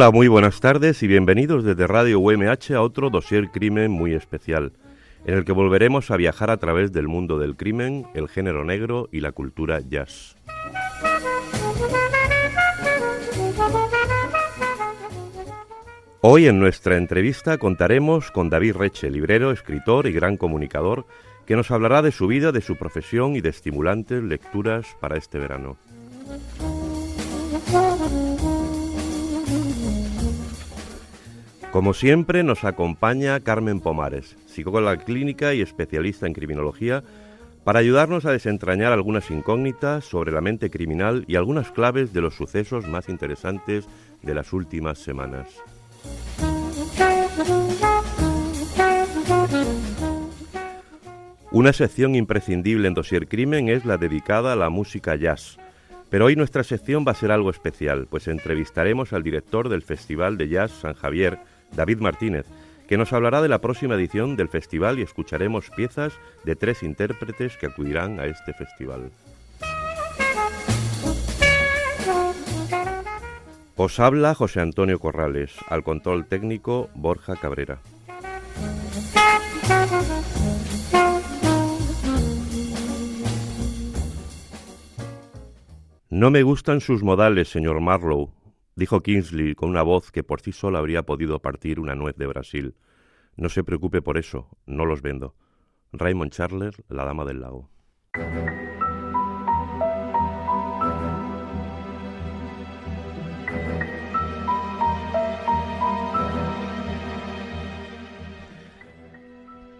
Hola, muy buenas tardes y bienvenidos desde Radio UMH a otro dossier crimen muy especial, en el que volveremos a viajar a través del mundo del crimen, el género negro y la cultura jazz. Hoy en nuestra entrevista contaremos con David Reche, librero, escritor y gran comunicador, que nos hablará de su vida, de su profesión y de estimulantes lecturas para este verano. Como siempre nos acompaña Carmen Pomares, psicóloga clínica y especialista en criminología, para ayudarnos a desentrañar algunas incógnitas sobre la mente criminal y algunas claves de los sucesos más interesantes de las últimas semanas. Una sección imprescindible en Dossier Crimen es la dedicada a la música jazz. Pero hoy nuestra sección va a ser algo especial, pues entrevistaremos al director del Festival de Jazz San Javier, David Martínez, que nos hablará de la próxima edición del festival y escucharemos piezas de tres intérpretes que acudirán a este festival. Os habla José Antonio Corrales, al control técnico Borja Cabrera. No me gustan sus modales, señor Marlowe, dijo Kingsley con una voz que por sí sola habría podido partir una nuez de Brasil. No se preocupe por eso, no los vendo. Raymond Charler, La Dama del Lago.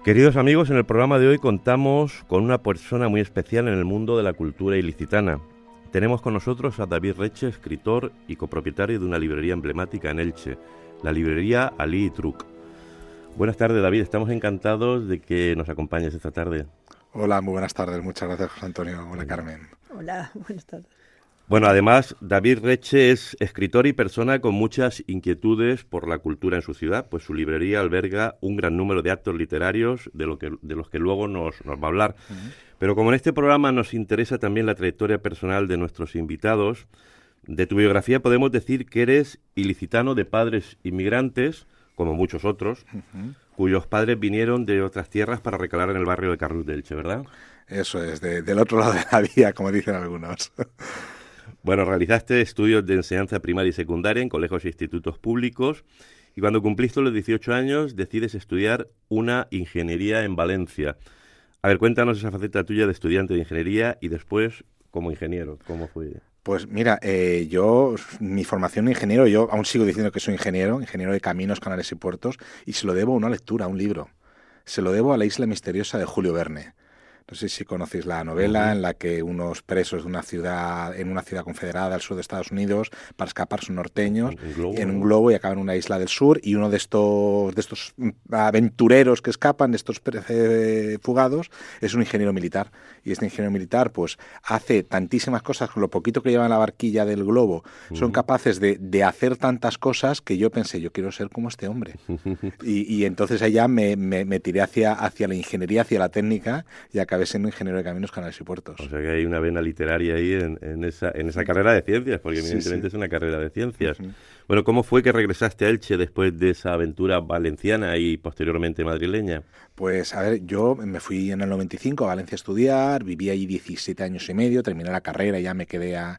Queridos amigos, en el programa de hoy contamos con una persona muy especial en el mundo de la cultura ilicitana. Tenemos con nosotros a David Reche, escritor y copropietario de una librería emblemática en Elche, la librería Ali y Truc. Buenas tardes, David. Estamos encantados de que nos acompañes esta tarde. Hola, muy buenas tardes. Muchas gracias, José Antonio. Hola, Carmen. Hola, buenas tardes. Bueno, además, David Reche es escritor y persona con muchas inquietudes por la cultura en su ciudad, pues su librería alberga un gran número de actos literarios de, lo que, de los que luego nos, nos va a hablar. Pero como en este programa nos interesa también la trayectoria personal de nuestros invitados, de tu biografía podemos decir que eres ilicitano de padres inmigrantes, como muchos otros, cuyos padres vinieron de otras tierras para recalar en el barrio de Carlos de Elche, ¿verdad? Eso es, del otro lado de la vía, como dicen algunos. Bueno, realizaste estudios de enseñanza primaria y secundaria en colegios e institutos públicos y cuando cumpliste los 18 años decides estudiar una ingeniería en Valencia. A ver, cuéntanos esa faceta tuya de estudiante de ingeniería y después como ingeniero, ¿cómo fue? Pues mira, eh, yo, mi formación de ingeniero, yo aún sigo diciendo que soy ingeniero, ingeniero de caminos, canales y puertos, y se lo debo a una lectura, a un libro. Se lo debo a La isla misteriosa de Julio Verne. No sé si conocéis la novela en la que unos presos de una ciudad, en una ciudad confederada al sur de Estados Unidos, para escapar son norteños, en un globo y acaban en una isla del sur, y uno de estos, de estos aventureros que escapan, de estos fugados, es un ingeniero militar. Y este ingeniero militar, pues, hace tantísimas cosas con lo poquito que lleva en la barquilla del globo, son capaces de, de, hacer tantas cosas que yo pensé, yo quiero ser como este hombre. y, y, entonces allá me, me, me, tiré hacia, hacia la ingeniería, hacia la técnica, y acabé siendo ingeniero de caminos, canales y puertos. O sea que hay una vena literaria ahí en, en esa, en esa carrera de ciencias, porque evidentemente sí, sí. es una carrera de ciencias. Uh -huh. Bueno, ¿cómo fue que regresaste a Elche después de esa aventura valenciana y posteriormente madrileña? Pues a ver, yo me fui en el 95 a Valencia a estudiar, viví allí 17 años y medio, terminé la carrera y ya me quedé a,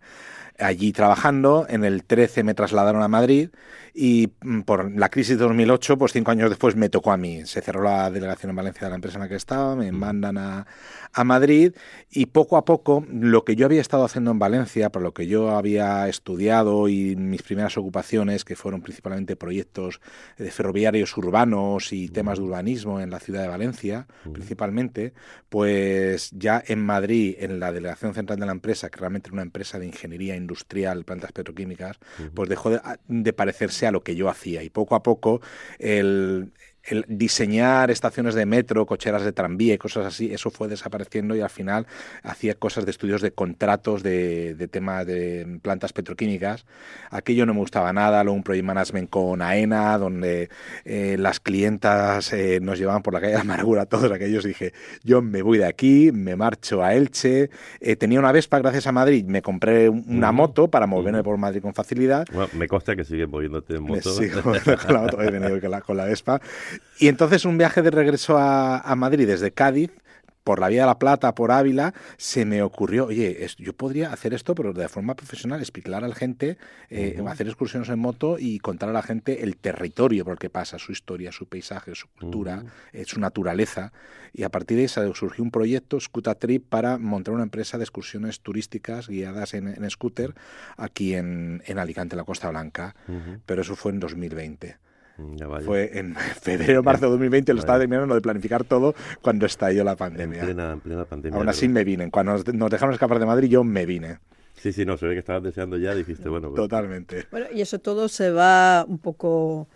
allí trabajando. En el 13 me trasladaron a Madrid y por la crisis de 2008, pues cinco años después me tocó a mí. Se cerró la delegación en Valencia de la empresa en la que estaba, me mandan a, a Madrid y poco a poco lo que yo había estado haciendo en Valencia, por lo que yo había estudiado y mis primeras ocupaciones, que fueron principalmente proyectos de ferroviarios urbanos y temas de urbanismo en la ciudad de Valencia, principalmente, pues ya en Madrid, en la delegación central de la empresa, que realmente era una empresa de ingeniería industrial, industrial, plantas petroquímicas, pues dejó de, de parecerse a lo que yo hacía. Y poco a poco el, el diseñar estaciones de metro, cocheras de tranvía y cosas así, eso fue desapareciendo y al final hacía cosas de estudios de contratos de, de temas de plantas petroquímicas. Aquello no me gustaba nada, luego un project management con AENA, donde eh, las clientas eh, nos llevaban por la calle de amargura, todos aquellos. Dije, yo me voy de aquí, me marcho a Elche. Eh, tenía una Vespa gracias a Madrid, me compré una moto para moverme por Madrid con facilidad. Bueno, me consta que sigues moviéndote en moto. Con la moto, he venido con la, con la Vespa. Y entonces un viaje de regreso a, a Madrid desde Cádiz, por la Vía de la Plata, por Ávila, se me ocurrió, oye, es, yo podría hacer esto, pero de forma profesional, explicar a la gente, eh, uh -huh. hacer excursiones en moto y contar a la gente el territorio por el que pasa, su historia, su paisaje, su cultura, uh -huh. eh, su naturaleza. Y a partir de ahí surgió un proyecto, Scuta Trip, para montar una empresa de excursiones turísticas guiadas en, en scooter aquí en, en Alicante, en la Costa Blanca. Uh -huh. Pero eso fue en 2020. Fue en febrero, marzo de 2020, lo estaba terminando de planificar todo cuando estalló la pandemia. En plena, en plena pandemia. Aún así me vine. Cuando nos, nos dejaron escapar de Madrid, yo me vine. Sí, sí, no, se ve que estabas deseando ya, dijiste, bueno. Pues... Totalmente. Bueno, y eso todo se va un poco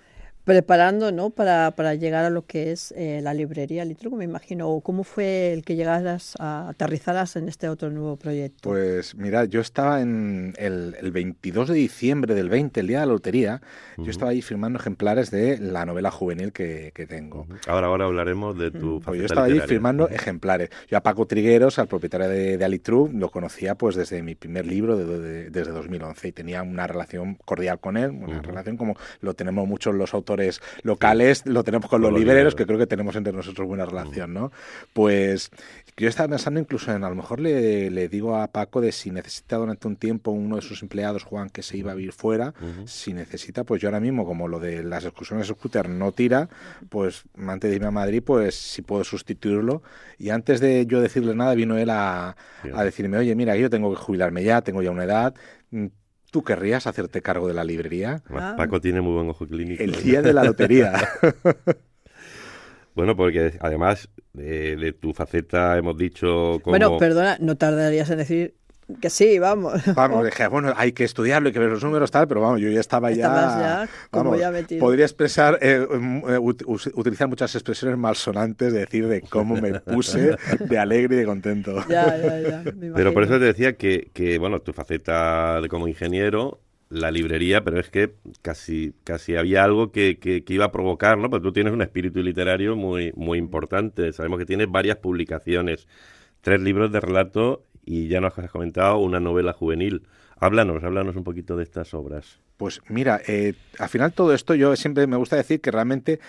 preparando ¿no? para, para llegar a lo que es eh, la librería Litruco, me imagino. ¿Cómo fue el que llegaras a aterrizaras en este otro nuevo proyecto? Pues mira, yo estaba en el, el 22 de diciembre del 20, el día de la lotería, uh -huh. yo estaba ahí firmando ejemplares de la novela juvenil que, que tengo. Uh -huh. Ahora, ahora hablaremos de tu... Uh -huh. pues yo estaba ahí firmando ejemplares. Yo a Paco Trigueros, al propietario de, de Alitru, lo conocía pues desde mi primer libro, de, de, desde 2011, y tenía una relación cordial con él, una relación como lo tenemos muchos los autores locales, sí. lo tenemos con los, los libreros, que creo que tenemos entre nosotros buena relación, ¿no? Pues yo estaba pensando incluso en, a lo mejor le, le, digo a Paco de si necesita durante un tiempo uno de sus empleados, Juan, que se iba a vivir fuera, uh -huh. si necesita, pues yo ahora mismo, como lo de las excursiones scooter no tira, pues antes de irme a Madrid, pues si puedo sustituirlo. Y antes de yo decirle nada, vino él a, a decirme, oye, mira, yo tengo que jubilarme ya, tengo ya una edad, ¿Tú querrías hacerte cargo de la librería? Ah. Paco tiene muy buen ojo clínico. El día de la lotería. bueno, porque además de, de, tu faceta hemos dicho... Como... Bueno, perdona, no tardarías en decir que sí, vamos. Vamos, dije, bueno, hay que estudiarlo, hay que ver los números, tal, pero vamos, yo ya estaba ya. ya como vamos, ya metido. Podría expresar, eh, eh, utilizar muchas expresiones malsonantes, de decir de cómo me puse de alegre y de contento. Ya, ya, ya. pero por eso te decía que, que, bueno, tu faceta de como ingeniero la librería, pero es que casi, casi había algo que, que, que, iba a provocar, ¿no? Porque tú tienes un espíritu literario muy, muy importante. Sabemos que tienes varias publicaciones, tres libros de relato y ya nos has comentado una novela juvenil. Háblanos, háblanos un poquito de estas obras. Pues mira, eh, al final todo esto yo siempre me gusta decir que realmente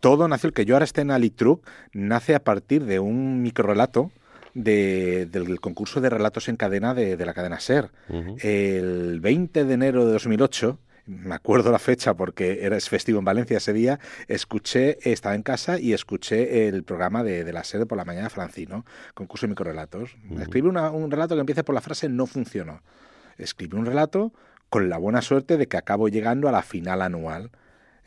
todo nació, el que yo ahora esté en Alitruc, nace a partir de un microrelato de, del concurso de relatos en cadena de, de la cadena SER. Uh -huh. El 20 de enero de 2008 me acuerdo la fecha porque era festivo en Valencia ese día, escuché, estaba en casa y escuché el programa de, de la sede por la mañana Francino, concurso de microrelatos. Uh -huh. Escribí una, un relato que empiece por la frase no funcionó. Escribí un relato con la buena suerte de que acabo llegando a la final anual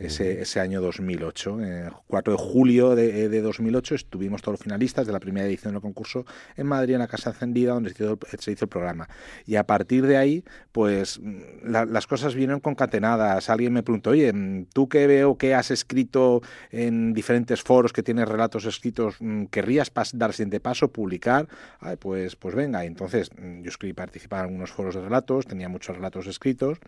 ese, ese año 2008. El 4 de julio de, de, 2008 estuvimos todos los finalistas de la primera edición del concurso en Madrid, en la Casa Encendida, donde se hizo, se hizo el programa. Y a partir de ahí, pues la, las cosas vinieron concatenadas. Alguien me preguntó, oye, tú que veo que has escrito en diferentes foros, que tienes relatos escritos, ¿querrías dar el siguiente paso, publicar? Ay, pues, pues venga. Entonces yo escribí, participar en algunos foros de relatos, tenía muchos relatos escritos,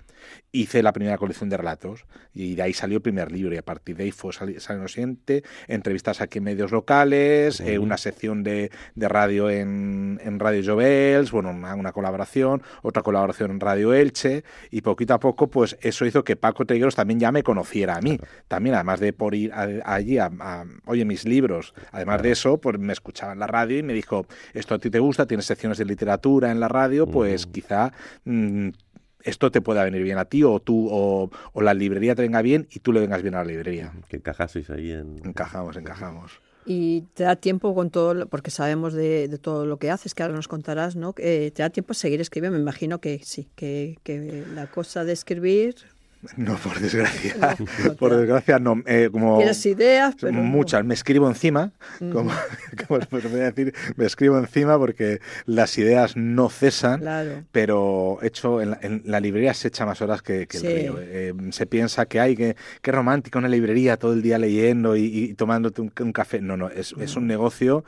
hice la primera colección de relatos y de ahí salió el primer libro y a partir de ahí fue saliendo lo siguiente, entrevistas aquí en medios locales, uh -huh. eh, una sección de, de radio en, en, Radio Jovels, bueno, una, una, colaboración, otra colaboración en Radio Elche y poquito a poco pues eso hizo que Paco Trigueros también ya me conociera a mí, claro. también además de por ir a, a, allí a, a, oye mis libros, además claro. de eso pues me escuchaba en la radio y me dijo, esto a ti te gusta, tienes secciones de literatura en la radio, pues uh -huh. quizá mmm, esto te pueda venir bien a ti o tú o, o, la librería te venga bien y tú le vengas bien a la librería. Que encajaseis ahí en... Encajamos, encajamos. Y te da tiempo con todo, porque sabemos de, de todo lo que haces, que ahora nos contarás, ¿no? Eh, te da tiempo a seguir escribiendo, me imagino que sí, que, que la cosa de escribir No, por desgracia. por desgracia, no. Eh, como Tienes ideas, pero. Muchas. Me escribo encima. Como, como voy a decir, me escribo encima porque las ideas no cesan. Claro. Pero hecho, en la, en la, librería se echa más horas que, que Sí. el río. Eh, se piensa que hay que. Qué romántico una librería todo el día leyendo y, y tomándote un, un café. No, no. Es, es un negocio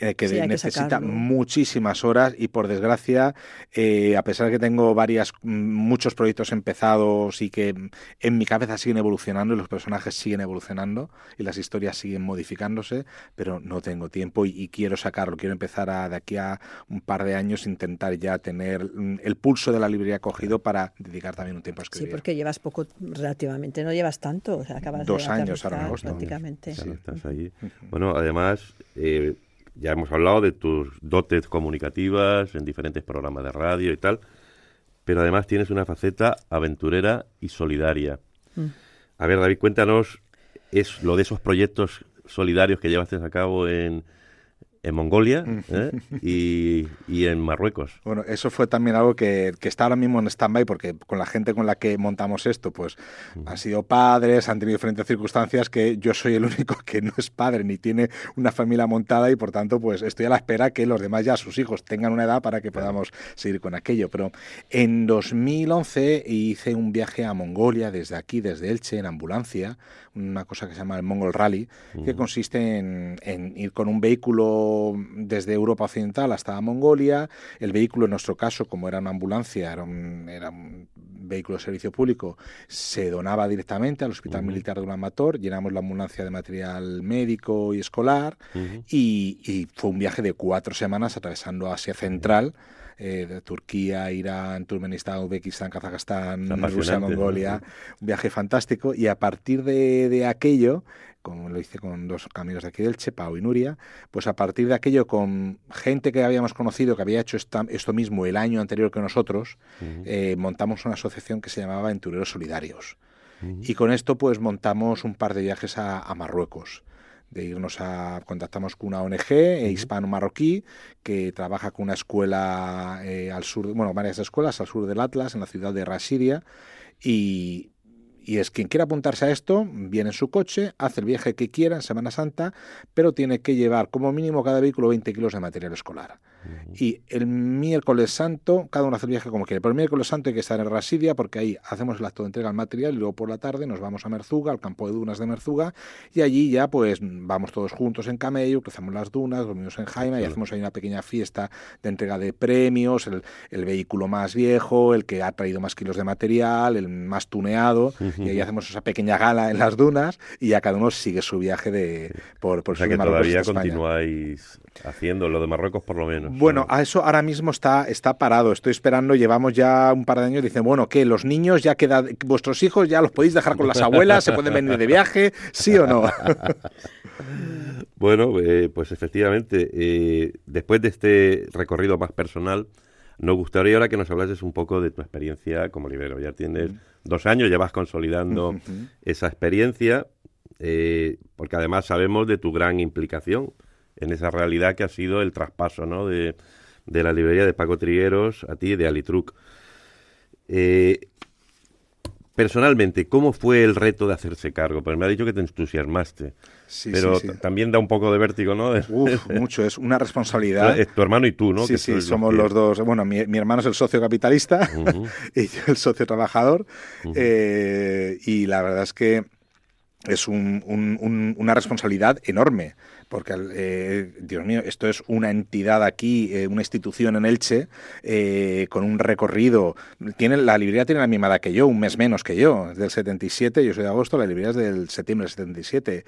eh, que Sí, necesita muchísimas horas y por desgracia, eh, a pesar de que tengo varias, mm, muchos proyectos empezados y que en mi cabeza siguen evolucionando y los personajes siguen evolucionando y las historias siguen modificándose, pero no tengo tiempo y, y quiero sacarlo, quiero empezar a, de aquí a un par de años intentar ya tener mm, el pulso de la librería cogido para dedicar también un tiempo a Sí, escribir. porque llevas poco, relativamente, no llevas tanto, o sea, acabas Dos de años ahora en aterrizar agosto. prácticamente. Claro, estás ahí. Bueno, además, eh, ya hemos hablado de tus dotes comunicativas en diferentes programas de radio y tal, pero además tienes una faceta aventurera y solidaria. Mm. A ver, David, cuéntanos es lo de esos proyectos solidarios que llevaste a cabo en, en Mongolia ¿eh? y, y en Marruecos. Bueno, eso fue también algo que, que está ahora mismo en stand-by porque con la gente con la que montamos esto, pues han sido padres, han tenido diferentes circunstancias que yo soy el único que no es padre ni tiene una familia montada y por tanto pues estoy a la espera que los demás ya sus hijos tengan una edad para que podamos seguir con aquello. Pero en 2011 hice un viaje a Mongolia desde aquí, desde Elche, en ambulancia, una cosa que se llama el Mongol Rally, que consiste en, en ir con un vehículo desde Europa Occidental hasta Mongolia. El vehículo, en nuestro caso, como era una ambulancia, era un, era un vehículo de servicio público, se donaba directamente al Hospital. Militar de Ulaanbaatar. Llenamos la ambulancia de material médico y escolar. Y, y fue un viaje de cuatro semanas atravesando Asia Central. eh, de Turquía, Irán, Turkmenistán, Uzbekistán, Kazajstán, Rusia, Mongolia, un viaje fantástico y a partir de, de aquello, como lo hice con dos amigos de aquí del Che, Pau y Nuria, pues a partir de aquello con gente que habíamos conocido que había hecho esta- esto mismo el año anterior que nosotros, eh, montamos una asociación que se llamaba Aventureros Solidarios. Y con esto pues montamos un par de viajes a, a Marruecos. De irnos a. Contactamos con una ONG eh, hispano-marroquí que trabaja con una escuela eh, al sur, bueno, varias escuelas al sur del Atlas, en la ciudad de Rasiria. Y, y es quien quiera apuntarse a esto, viene en su coche, hace el viaje que quiera en Semana Santa, pero tiene que llevar como mínimo cada vehículo 20 kilos de material escolar. Y el miércoles santo, cada uno hace el viaje como quiere, pero el miércoles santo hay que estar en Rasidia porque ahí hacemos el acto de entrega del material y luego por la tarde nos vamos a Merzuga, al campo de dunas de Merzuga, y allí ya pues vamos todos juntos en camello, cruzamos las dunas, dormimos en Jaima y hacemos ahí una pequeña fiesta de entrega de premios, el, el vehículo más viejo, el que ha traído más kilos de material, el más tuneado, y ahí hacemos esa pequeña gala en las dunas y ya cada uno sigue su viaje de por, por O sea sur que Marruecos todavía continuáis haciendo lo de Marruecos por lo menos. Bueno, ¿no? a eso ahora mismo está, está parado. Estoy esperando, llevamos ya un par de años. Dicen, bueno, ¿qué? ¿Los niños ya quedan, vuestros hijos ya los podéis dejar con las abuelas? ¿Se pueden venir de viaje? ¿Sí o no? Bueno, eh, pues efectivamente, eh, después de este recorrido más personal, nos gustaría ahora que nos hablases un poco de tu experiencia como librero. Ya tienes dos años, ya vas consolidando esa experiencia, eh, porque además sabemos de tu gran implicación en esa realidad que ha sido el traspaso ¿no? de, de la librería de Paco Trigueros a ti de Alitruc. Eh, personalmente, ¿cómo fue el reto de hacerse cargo? Pues me ha dicho que te entusiasmaste, Sí, pero sí, sí. también da un poco de vértigo, ¿no? Uf, mucho. Es una responsabilidad. Es tu hermano y tú, ¿no? Sí, Que sí, somos que- los dos. Bueno, mi, mi hermano es el socio capitalista y yo el socio trabajador. Eh, y la verdad es que es un- un- un- una responsabilidad enorme, porque, eh, Dios mío, esto es una entidad aquí, eh, una institución en Elche, eh, con un recorrido. Tiene, la librería tiene la misma edad que yo, un mes menos que yo, es del 77, yo soy de agosto, la librería es del septiembre del 77.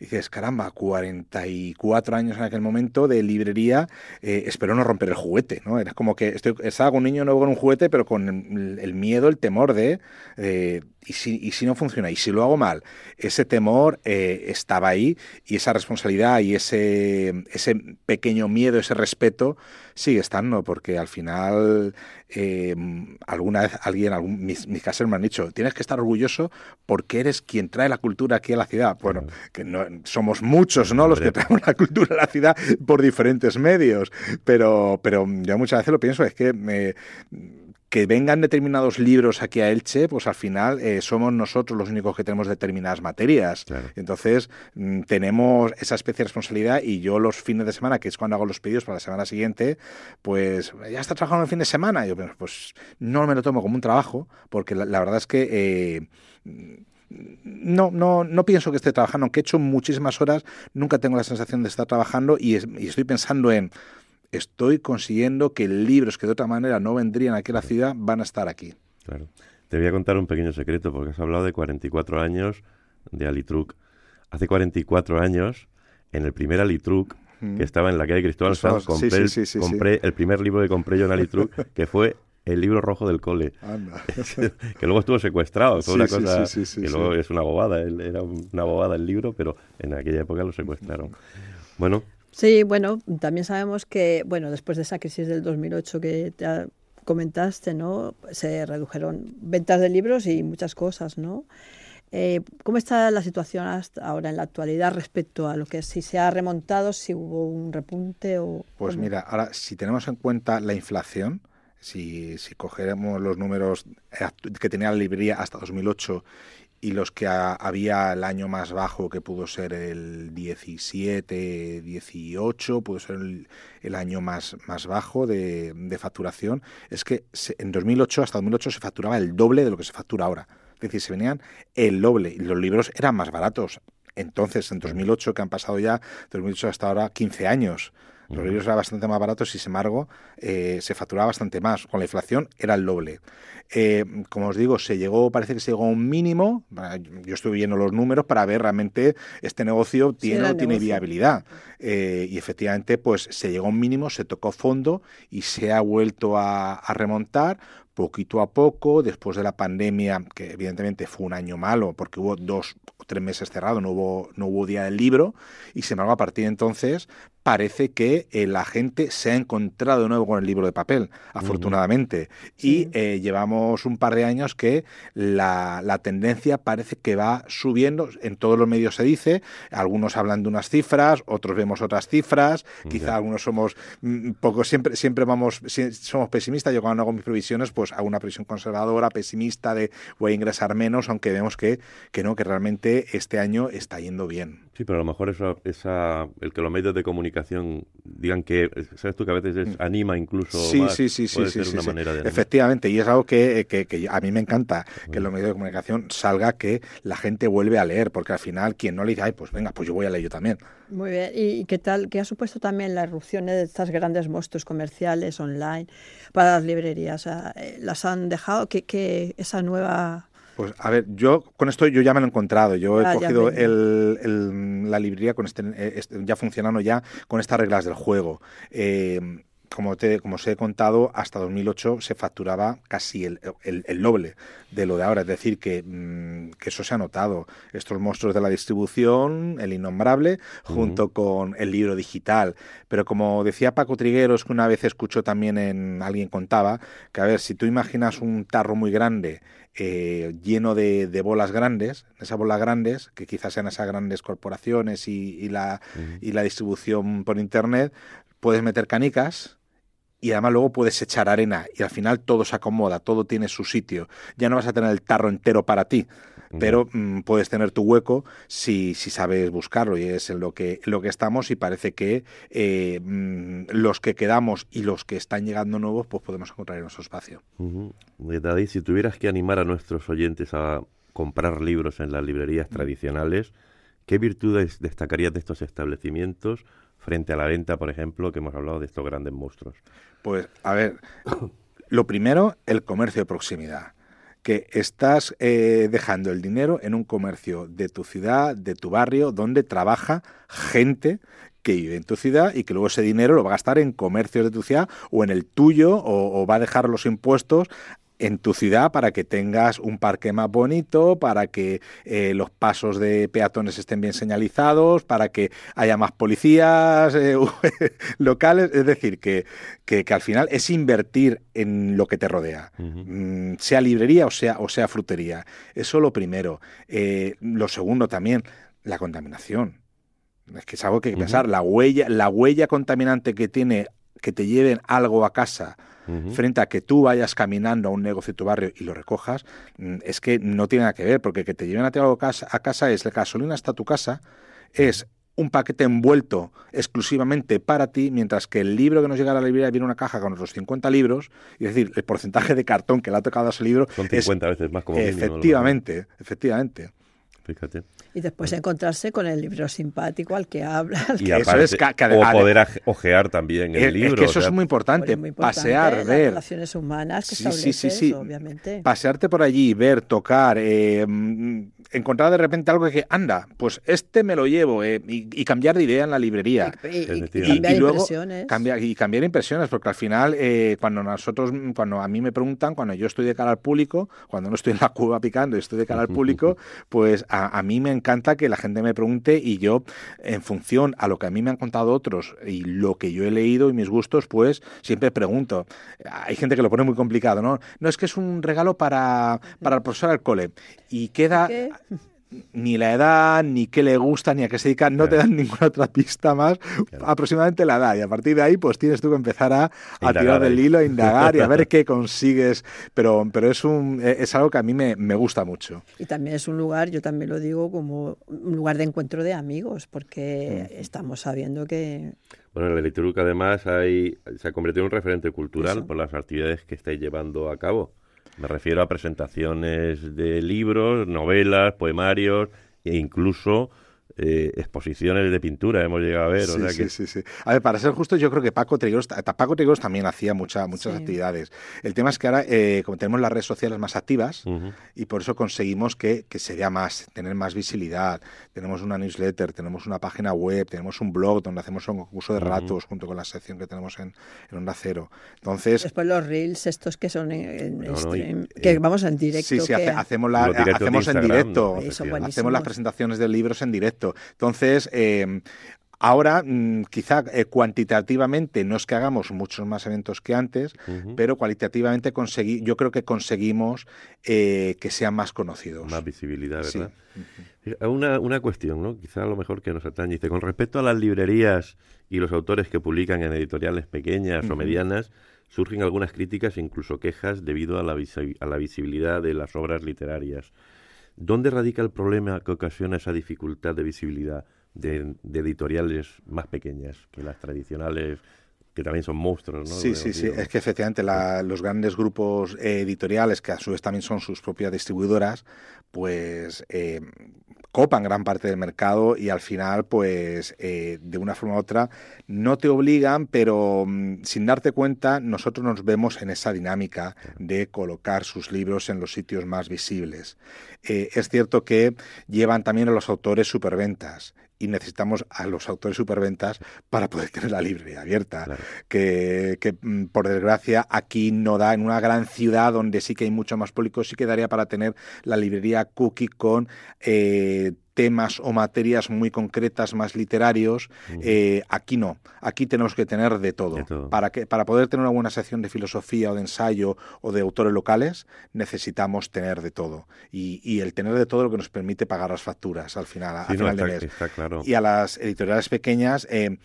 Y dices, caramba, 44 años en aquel momento de librería, eh, espero no romper el juguete, ¿no? Era como que estoy, estaba con un niño nuevo con un juguete, pero con el, el miedo, el temor de, eh, ¿y, si, ¿y si no funciona? ¿Y si lo hago mal? Ese temor eh, estaba ahí y esa responsabilidad y ese, ese pequeño miedo, ese respeto sigue estando, porque al final eh, alguna vez alguien, algún, mis, mis caseros me han dicho, tienes que estar orgulloso porque eres quien trae la cultura aquí a la ciudad. Bueno, que no, somos muchos, ¿no? Los que traemos la cultura a la ciudad por diferentes medios, pero, pero yo muchas veces lo pienso, es que me que vengan determinados libros aquí a Elche, pues al final eh, somos nosotros los únicos que tenemos determinadas materias. Entonces, mm, tenemos esa especie de responsabilidad y yo los fines de semana, que es cuando hago los pedidos para la semana siguiente, pues ya está trabajando el fin de semana. Yo, pues no me lo tomo como un trabajo, porque la, verdad es que... Eh, no, no, no pienso que esté trabajando, aunque he hecho muchísimas horas, nunca tengo la sensación de estar trabajando y, estoy pensando en, estoy consiguiendo que libros que de otra manera no vendrían aquí a la ciudad van a estar aquí. Claro. Te voy a contar un pequeño secreto, porque has hablado de 44 años de Alitruc. Hace 44 años, en el primer Alitruc, que estaba en la calle Cristóbal Sanz, compré, el primer libro que compré yo en Alitruc, que fue el libro rojo del cole. que luego estuvo secuestrado. Fue una cosa que luego es una bobada. Era una bobada el libro, pero en aquella época lo secuestraron. Bueno. Sí, bueno, también sabemos que, bueno, después de esa crisis del 2008 que te comentaste, ¿no? Se redujeron ventas de libros y muchas cosas, ¿no? Eh, ¿Cómo está la situación hasta ahora en la actualidad respecto a lo que si se ha remontado, si hubo un repunte o...? Pues mira, ahora si tenemos en cuenta la inflación, si, si cogeremos los números que tenía la librería hasta 2008 y los que había el año más bajo, que pudo ser el 17, 18, pudo ser el, año más, más bajo de, facturación, es que en 2008, hasta 2008, se facturaba el doble de lo que se factura ahora. Es decir, se venían el doble y los libros eran más baratos. Entonces, en 2008, que han pasado ya, 2008 hasta ahora, 15 años. Los libros eran bastante más baratos y, sin embargo, eh, se facturaba bastante más. Con la inflación era el doble. Eh, como os digo, se llegó, parece que se llegó a un mínimo. Yo estoy viendo los números para ver realmente este negocio tiene o tiene viabilidad. Eh, y efectivamente, pues se llegó a un mínimo, se tocó fondo y se ha vuelto a remontar poquito a poco, después de la pandemia, que evidentemente fue un año malo, porque hubo dos o tres meses cerrados, no hubo, no hubo día del libro, y sin embargo, a partir de entonces, parece que eh, la gente se ha encontrado de nuevo con el libro de papel, afortunadamente. Y eh, llevamos un par de años que la, la, tendencia parece que va subiendo, en todos los medios se dice, algunos hablan de unas cifras, otros vemos otras cifras, quizá algunos somos mm, poco, siempre, siempre vamos, somos pesimistas, yo cuando hago mis previsiones, pues hago una previsión conservadora, pesimista de voy a ingresar menos, aunque vemos que, que no, que realmente este año está yendo bien. Sí, pero a lo mejor eso, esa, el que los medios de comunicación digan que, sabes tú que a veces mm. anima incluso sí, sí, sí, puede sí, ser una manera de Efectivamente, y es algo que, que, a mí me encanta, que en los medios de comunicación salga que la gente vuelve a leer, porque al final quien no le dice, ay, pues venga, pues yo voy a leer yo también. Muy bien, ¿y qué tal, qué ha supuesto también la erupción de estas grandes monstruos comerciales online para las librerías? Eh, ¿Las han dejado? ¿Qué, qué esa nueva pues a ver, yo con esto yo ya me lo he encontrado. Yo he ah, cogido el, la librería con este, eh, este, ya funcionando ya con estas reglas del juego. Eh, como, te, como os he contado, hasta 2008 se facturaba casi el, el, doble de lo de ahora. Es decir, que, mm, que, eso se ha notado. Estos monstruos de la distribución, el innombrable, junto con el libro digital. Pero como decía Paco Trigueros, que una vez escuchó también en alguien contaba, que a ver, si tú imaginas un tarro muy grande eh, lleno de, bolas grandes, esas bolas grandes, que quizás sean esas grandes corporaciones y, la, y la distribución por Internet, puedes meter canicas y además luego puedes echar arena y al final todo se acomoda, todo tiene su sitio. Ya no vas a tener el tarro entero para ti, pero mm, puedes tener tu hueco si, si sabes buscarlo y es en lo que, lo que estamos y parece que eh, mm, los que quedamos y los que están llegando nuevos pues podemos encontrar en nuestro espacio. David, si tuvieras que animar a nuestros oyentes a comprar libros en las librerías tradicionales, ¿qué virtudes destacarías de estos establecimientos frente a la venta, por ejemplo, que hemos hablado de estos grandes monstruos? Pues, a ver, lo primero, el comercio de proximidad que estás eh, dejando el dinero en un comercio de tu ciudad, de tu barrio, donde trabaja gente que vive en tu ciudad y que luego ese dinero lo va a gastar en comercios de tu ciudad o en el tuyo o, o va a dejar los impuestos en tu ciudad para que tengas un parque más bonito, para que eh, los pasos de peatones estén bien señalizados, para que haya más policías eh, locales. Es decir, que, que, al final es invertir en lo que te rodea, mm, sea librería o sea, o sea frutería. Eso lo primero. Eh, lo segundo también, la contaminación. Es que es algo que hay que pensar. La huella, la huella contaminante que tiene que te lleven algo a casa frente a que tú vayas caminando a un negocio de tu barrio y lo recojas, mm, es que no tiene nada que ver, porque que te lleven a ti algo a casa, a casa es la gasolina hasta tu casa, es un paquete envuelto exclusivamente para ti, mientras que el libro que nos llega a la librería viene una caja con otros 50 libros, y es decir, el porcentaje de cartón que le ha tocado a ese libro Son 50 veces más como mínimo, Efectivamente, efectivamente. Fíjate. Y después encontrarse con el libro simpático al que habla. al Y que- aparte, es ca- que- o poder ojear también el Es- libro. es que eso o sea, es muy importante, muy importante, pasear, las ver. relaciones humanas que Sí, sí, sí, sí. obviamente. Pasearte por allí, ver, tocar, eh, mm, encontrar de repente algo que, anda, pues este me lo llevo, eh, y, y cambiar de idea en la librería. Y, y- cambiar y luego impresiones. cambiar, y cambiar impresiones, porque al final, eh, cuando nosotros, cuando a mí me preguntan, cuando yo estoy de cara al público, cuando no estoy en la cueva picando y estoy de cara al público, pues a, a mí me encanta que la gente me pregunte y yo, en función a lo que a mí me han contado otros y lo que yo he leído y mis gustos, pues siempre pregunto. Hay gente que lo pone muy complicado, ¿no? No es que es un regalo para, para el profesor del cole y queda. Ni la edad, ni qué le gusta, ni a qué se dedica, no te dan ninguna otra pista más, aproximadamente la edad. Y a partir de ahí, pues tienes tú que empezar a, tirar del hilo, a indagar y a ver qué consigues. Pero, pero es, un, eh, es algo que a mí me, me gusta mucho. Y también es un lugar, yo también lo digo, como un lugar de encuentro de amigos, porque estamos sabiendo que Bueno, en la Literuc además hay, se ha convertido en un referente cultural Eso. por las actividades que estáis llevando a cabo. Me refiero a presentaciones de libros, novelas, poemarios e incluso eh, exposiciones de pintura hemos llegado a ver. o Sí, sea sí, que sí, sí. A ver, para ser justo, yo creo que Paco Trigueros, Paco Trigueros también hacía mucha, muchas Sí. actividades. El tema es que ahora, eh, como tenemos las redes sociales más activas, y por eso conseguimos que, que se vea más, tener más visibilidad. Tenemos una newsletter, tenemos una página web, tenemos un blog donde hacemos un concurso de relatos junto con la sección que tenemos en, en Onda Cero. Entonces, después los reels estos que son en, en No, no, stream, y- que eh, vamos en directo. sí, sí, que- hace- hacemos, la, hacemos en directo. Hacemos las presentaciones de libros en directo. Entonces, eh, ahora mm, quizá eh, cuantitativamente no es que hagamos muchos más eventos que antes, pero cualitativamente conseguí, yo creo que conseguimos eh, que sean más conocidos. Más visibilidad, Sí. ¿verdad? Una, una cuestión, ¿no? Quizá a lo mejor que nos atañe. Dice, con respecto a las librerías y los autores que publican en editoriales pequeñas o medianas, surgen algunas críticas e incluso quejas debido a la, visi- a la visibilidad de las obras literarias. ¿Dónde radica el problema que ocasiona esa dificultad de visibilidad de, de editoriales más pequeñas que las tradicionales, que también son monstruos, ¿no? Sí, sí, sí. Es que efectivamente la- los grandes grupos eh, editoriales, que a su vez también son sus propias distribuidoras, pues eh, copan gran parte del mercado y al final, pues eh, de una forma u otra, no te obligan, pero mm, sin darte cuenta, nosotros nos vemos en esa dinámica de colocar sus libros en los sitios más visibles. Eh, es cierto que llevan también a los autores superventas y necesitamos a los autores superventas para poder tener la librería abierta Claro. que, que, mm, por desgracia aquí no da en una gran ciudad donde sí que hay mucho más público sí que daría para tener la librería cookie con eh, temas o materias muy concretas más literarios eh, aquí no aquí tenemos que tener de todo, De todo. para que para poder tener una buena sección de filosofía o de ensayo o de autores locales necesitamos tener de todo y, y el tener de todo lo que nos permite pagar las facturas al final Sí, a no, final de está, mes está claro. y a las editoriales pequeñas, eh,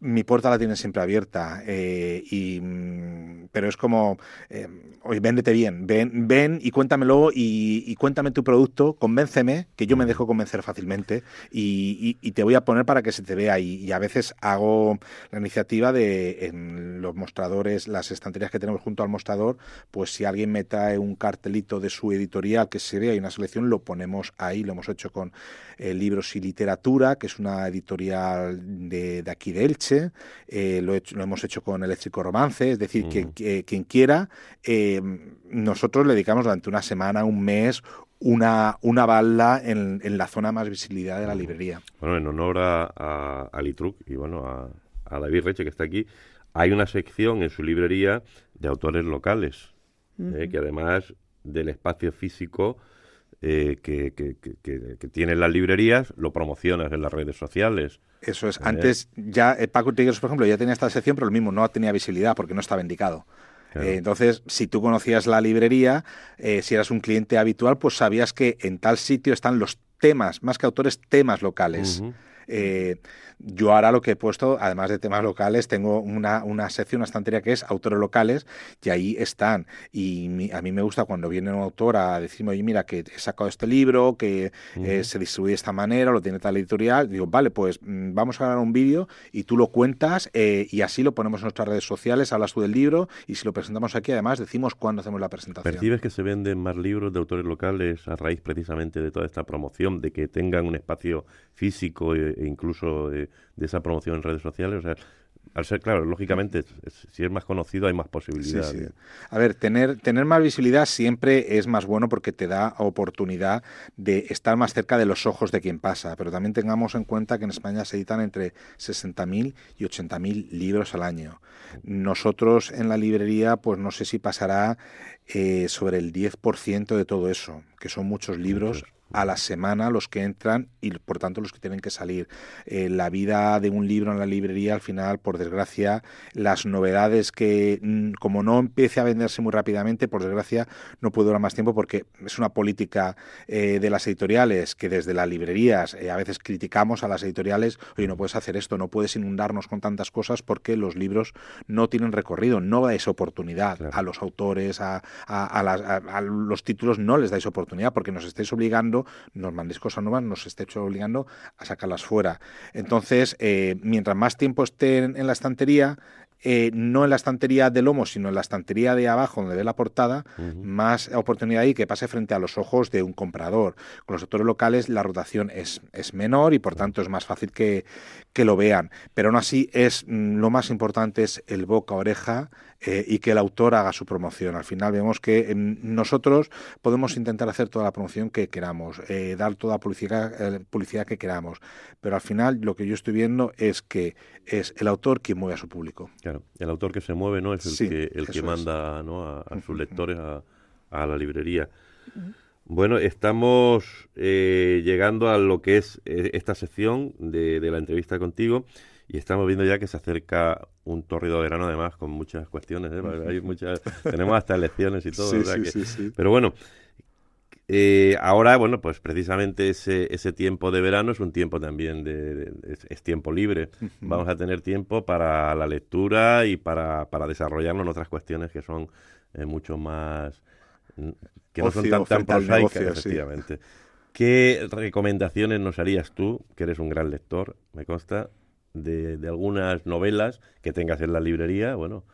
mi puerta la tienen siempre abierta. eh, y, mm, pero es como, oye, véndete bien, ven, ven y cuéntamelo y, y cuéntame tu producto, convénceme, que yo me dejo convencer fácilmente y, y- y te voy a poner para que se te vea. Y, y a veces hago la iniciativa de en los mostradores, las estanterías que tenemos junto al mostrador, pues si alguien me trae un cartelito de su editorial que se vea y una selección, lo ponemos ahí, lo hemos hecho con eh, Libros y Literatura, que es una editorial de, de aquí de Elche, eh, lo, he hecho- lo hemos hecho con Eléctrico Romance, es decir, quien, que- quien quiera, eh, nosotros le dedicamos durante una semana, un mes, una, una balda en, en la zona más visibilidad de la librería. Bueno, en honor a, a, a Litruc y bueno, a, a David Reche que está aquí, hay una sección en su librería de autores locales, eh, que además del espacio físico eh, que, que, que, que- que tienen las librerías, lo promocionas en las redes sociales. Eso es. Bien. Antes ya eh, Paco Tigres, por ejemplo, ya tenía esta sección, pero lo mismo, no tenía visibilidad porque no estaba indicado. Claro. Eh, entonces, si tú conocías la librería, eh, si eras un cliente habitual, pues sabías que en tal sitio están los temas, más que autores, temas locales. Eh, yo ahora lo que he puesto, además de temas locales, tengo una, una sección, una estantería que es autores locales y ahí están. Y a mí me gusta cuando viene un autor a decirme, oye, mira, que he sacado este libro, que eh, se distribuye de esta manera, lo tiene tal editorial. Digo, vale, pues mm, vamos a grabar un vídeo y tú lo cuentas eh, y así lo ponemos en nuestras redes sociales, hablas tú del libro y si lo presentamos aquí, además decimos cuándo hacemos la presentación. ¿Percibes que se venden más libros de autores locales a raíz precisamente de toda esta promoción, de que tengan un espacio físico e, e incluso de, de, esa promoción en redes sociales? O sea, al ser, claro, lógicamente, si es más conocido hay más posibilidades. A ver, tener, tener más visibilidad siempre es más bueno porque te da oportunidad de estar más cerca de los ojos de quien pasa, pero también tengamos en cuenta que en España se editan entre 60.000 y 80.000 libros al año. Nosotros en la librería, pues no sé si pasará eh, sobre el 10% de todo eso, que son muchos libros a la semana los que entran y por tanto los que tienen que salir. Eh, la vida de un libro en la librería, al final, por desgracia, las novedades que, mm, como no empiece a venderse muy rápidamente, por desgracia, no puede durar más tiempo porque es una política eh, de las editoriales que desde las librerías eh, a veces criticamos a las editoriales, oye, no puedes hacer esto, no puedes inundarnos con tantas cosas porque los libros no tienen recorrido, no dais oportunidad a los autores, a, a los títulos, no les dais oportunidad porque nos estáis obligando nos mandéis cosas nuevas, nos esté obligando a sacarlas fuera. Entonces, eh, mientras más tiempo estén en la estantería, eh, no en la estantería de lomo, sino en la estantería de abajo, donde ve la portada, más oportunidad ahí que pase frente a los ojos de un comprador. Con los autores locales la rotación es, es menor y por tanto es más fácil que, que lo vean. Pero aún así es mm, lo más importante es el boca oreja eh, y que el autor haga su promoción. Al final vemos que em, nosotros podemos intentar hacer toda la promoción que queramos, eh, dar toda la publicidad, publicidad que queramos, pero al final lo que yo estoy viendo es que es el autor quien mueve a su público. Claro, el autor que se mueve no es el que, el que manda ¿no? a, sus lectores a, a la librería. Bueno, estamos eh, llegando a lo que es esta sección de, de, la entrevista contigo y estamos viendo ya que se acerca un torrido verano además con muchas cuestiones, ¿eh? Hay muchas, tenemos hasta elecciones y todo, pero bueno, eh, ahora, bueno, pues precisamente ese, ese tiempo de verano es un tiempo también de, es, tiempo libre. Vamos a tener tiempo para la lectura y para, para desarrollarnos en otras cuestiones que son eh, mucho más que no son tan, tan prosaicas, efectivamente. ¿Qué recomendaciones nos harías tú, que eres un gran lector, me consta, de, de algunas novelas que tengas en la librería, bueno,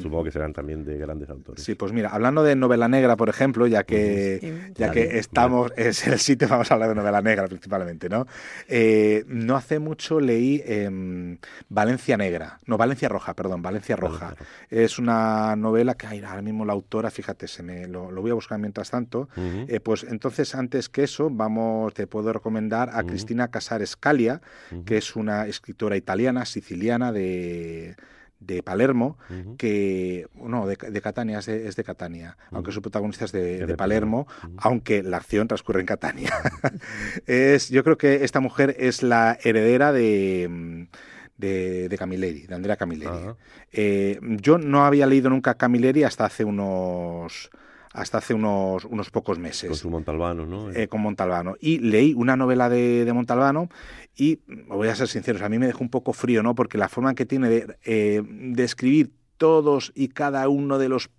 supongo que serán también de grandes autores. Sí, pues mira, hablando de novela negra, por ejemplo, ya que, ya que estamos, es el sitio, vamos a hablar de novela negra principalmente, ¿no? Eh, no hace mucho leí em, Valencia Negra, no, Valencia Roja, perdón, Valencia Roja. Es una novela que ay, ahora mismo la autora, fíjate, se me, lo, voy a buscar mientras tanto. Eh, pues entonces, antes que eso, vamos, te puedo recomendar a Cristina Casares Calia, que es una escritora italiana, siciliana de de Palermo, que, no, de, Catania, es de, Catania, aunque su protagonista es de, Palermo, aunque la acción transcurre en Catania. es, yo creo que esta mujer es la heredera de... De, Camilleri, de Andrea Camilleri. Eh, yo no había leído nunca Camilleri hasta hace unos hasta hace unos, unos pocos meses. Con su Montalbano, ¿no? Eh, con Montalbano. Y leí una novela de, de, Montalbano y, voy a ser sincero, a mí me dejó un poco frío, ¿no? Porque la forma que tiene de, eh, de escribir todos y cada uno de los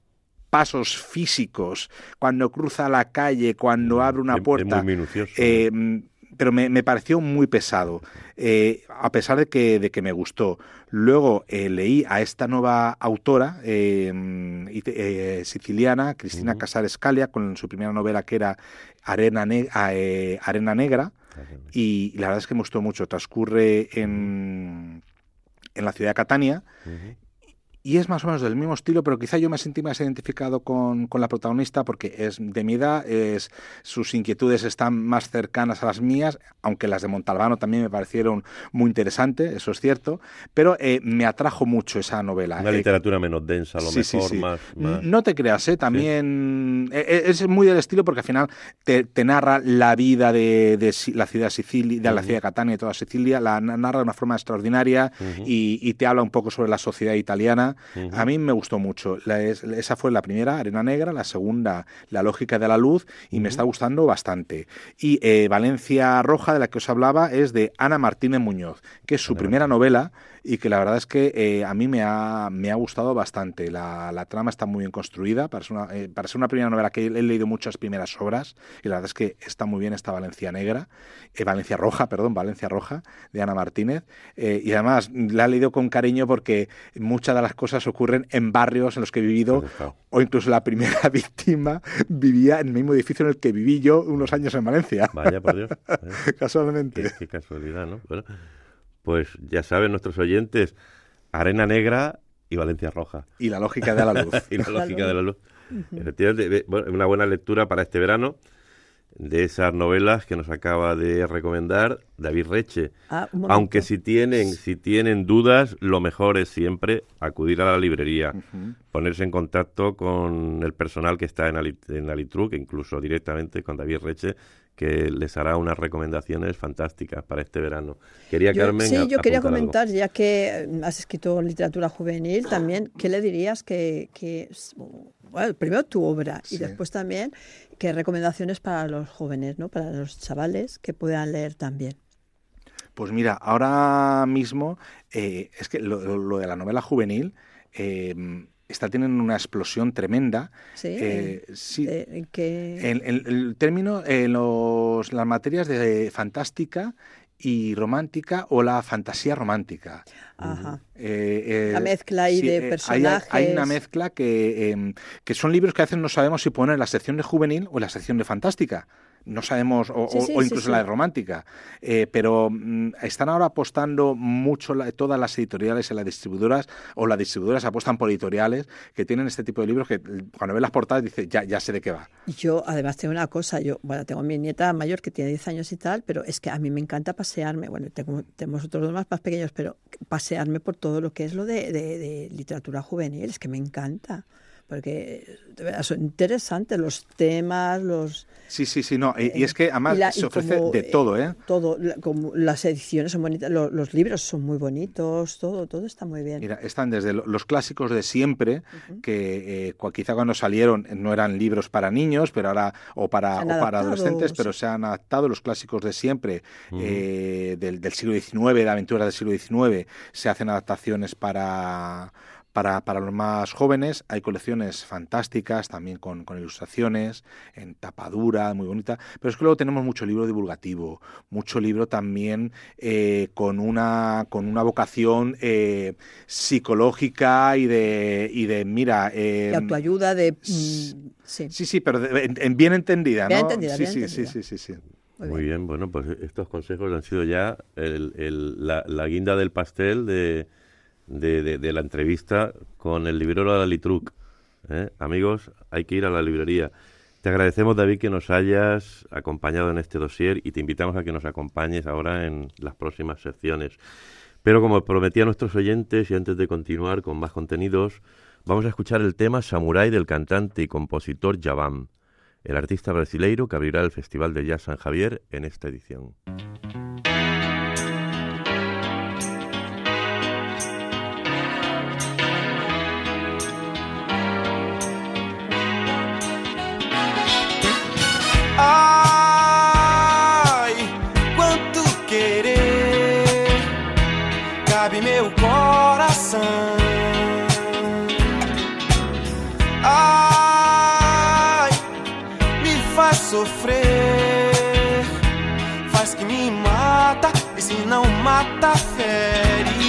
pasos físicos, cuando cruza la calle, cuando mm, abre una puerta. Es muy minucioso. Eh, pero me, me, pareció muy pesado, eh, a pesar de que, de que me gustó. Luego eh, leí a esta nueva autora eh, siciliana, Cristina Casares Calia, con su primera novela que era Arena, Arena Negra, y, la verdad es que me gustó mucho. Transcurre en, en la ciudad de Catania y es más o menos del mismo estilo, pero quizá yo me sentí más identificado con, con, la protagonista porque es de mi edad, es, sus inquietudes están más cercanas a las mías, aunque las de Montalbano también me parecieron muy interesantes, eso es cierto, pero eh, me atrajo mucho esa novela. Una eh, literatura menos densa, a lo mejor, Más, No te creas, ¿eh? también eh, es muy del estilo porque al final te, te narra la vida de, de, la ciudad de Sicilia, de la ciudad de Catania y toda Sicilia, la narra de una forma extraordinaria y, y te habla un poco sobre la sociedad italiana Argentina. A mí me gustó mucho. esa fue la primera, Arena Negra, la segunda, La lógica de la luz, y me está gustando bastante. Y eh, Valencia Roja, de la que os hablaba, es de Ana Martínez Muñoz, que es su primera novela y que la verdad es que eh, a mí me ha, me ha gustado bastante. La, la trama está muy bien construida, para ser, una, eh, para ser una primera novela que he, leído muchas primeras obras, y la verdad es que está muy bien esta Valencia Negra, eh, Valencia Roja, perdón, Valencia Roja, de Ana Martínez, y además la he leído con cariño porque muchas de las cosas ocurren en barrios en los que he vivido, o incluso la primera víctima vivía en el mismo edificio en el que viví yo unos años en Valencia. Vaya, por Dios. Casualmente. Qué, casualidad, ¿no? Bueno, pues ya saben nuestros oyentes, Arena Negra y Valencia Roja. Y la lógica de la luz. y la lógica de la luz. Efectivamente, una buena lectura para este verano de esas novelas que nos acaba de recomendar David Reche. Ah, Aunque si tienen, si tienen dudas, lo mejor es siempre acudir a la librería, ponerse en contacto con el personal que está en, en Alitruc, incluso directamente con David Reche, que les hará unas recomendaciones fantásticas para este verano. Quería Carmen. Sí, yo quería comentar, ya que has escrito literatura juvenil, también, ¿qué le dirías que, que bueno, primero tu obra y después también qué recomendaciones para los jóvenes, ¿no? para los chavales que puedan leer también? Pues mira, ahora mismo eh, es que lo, de la novela juvenil eh, está teniendo una explosión tremenda. Sí. Eh, sí. que... En, el término, en los, las materias de fantástica y romántica o la fantasía romántica. Ajá. Eh, la mezcla ahí de personajes. Hay, hay, una mezcla que, em, que son libros que a veces no sabemos si poner en la sección de juvenil o en la sección de fantástica no sabemos, o, incluso la de romántica, eh, pero mm, están ahora apostando mucho todas las editoriales y las distribuidoras, o las distribuidoras apuestan por editoriales que tienen este tipo de libros que cuando ven las portadas dice ya, ya sé de qué va. Yo además tengo una cosa, yo, bueno, tengo mi nieta mayor que tiene 10 años y tal, pero es que a mí me encanta pasearme, bueno, tengo, tenemos otros dos más, más pequeños, pero pasearme por todo lo que es lo de literatura juvenil, es que me encanta porque son interesantes los temas, los... Sí, sí, sí, no, y, es que además se ofrece de todo, ¿eh? Todo, como las ediciones son bonitas, los, libros son muy bonitos, todo, todo está muy bien. Mira, están desde los clásicos de siempre, que eh, quizá cuando salieron no eran libros para niños, pero ahora, o para, para adolescentes, pero se han adaptado los clásicos de siempre, eh, del, del siglo XIX, de aventuras del siglo XIX, se hacen adaptaciones para para, para, los más jóvenes hay colecciones fantásticas, también con, con, ilustraciones, en tapadura, muy bonita, pero es que luego tenemos mucho libro divulgativo, mucho libro también eh, con, una, con una vocación eh, psicológica y de, y de mira... Eh, de autoayuda, de... Mm, sí. sí, sí, pero en, bien entendida, bien Entendida, sí, sí, sí, sí, sí, sí, Muy, bien. bueno, pues estos consejos han sido ya el, el, la, la guinda del pastel de de, la entrevista con el librero. ¿eh? Amigos, hay que ir a la librería. Te agradecemos, David, que nos hayas acompañado en este dossier y te invitamos a que nos acompañes ahora en las próximas secciones. Pero como prometí a nuestros oyentes y antes de continuar con más contenidos, vamos a escuchar el tema Samurai del cantante y compositor Javam, el artista brasileiro que abrirá el Festival de Jazz San Javier en esta edición. coração. Ai, me faz sofrer, faz que me mata, e se não mata, fere.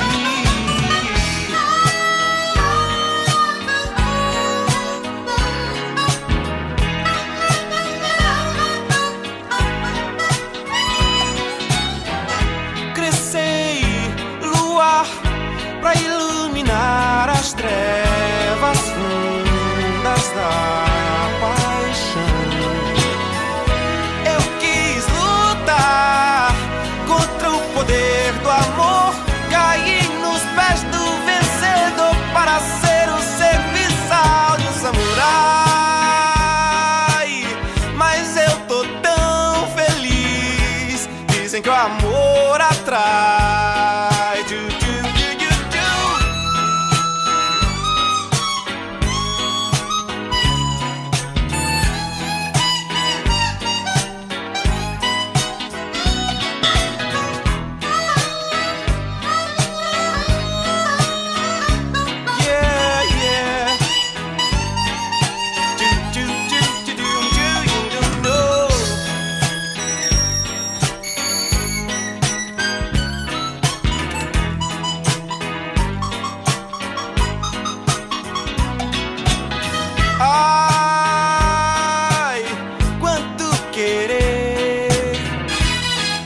Querer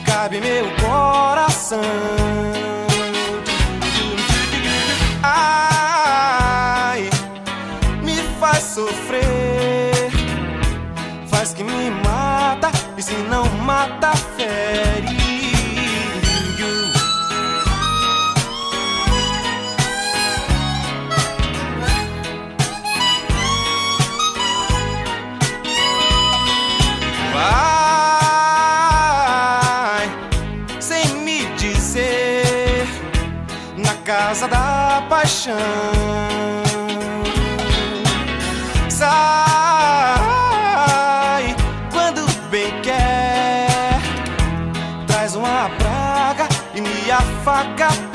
cabe meu coração. Paixão. Sai quando bem quer, traz uma praga e me afaga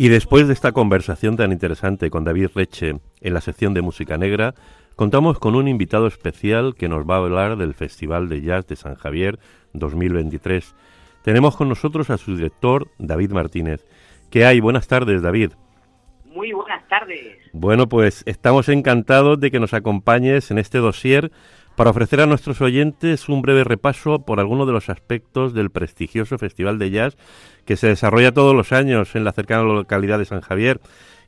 Y después de esta conversación tan interesante con David Reche en la sección de música negra, contamos con un invitado especial que nos va a hablar del Festival de Jazz de San Javier 2023. Tenemos con nosotros a su director, David Martínez. ¿Qué hay? Buenas tardes, David. Muy buenas tardes. Bueno, pues estamos encantados de que nos acompañes en este dossier para ofrecer a nuestros oyentes un breve repaso por algunos de los aspectos del prestigioso Festival de Jazz que se desarrolla todos los años en la cercana localidad de San Javier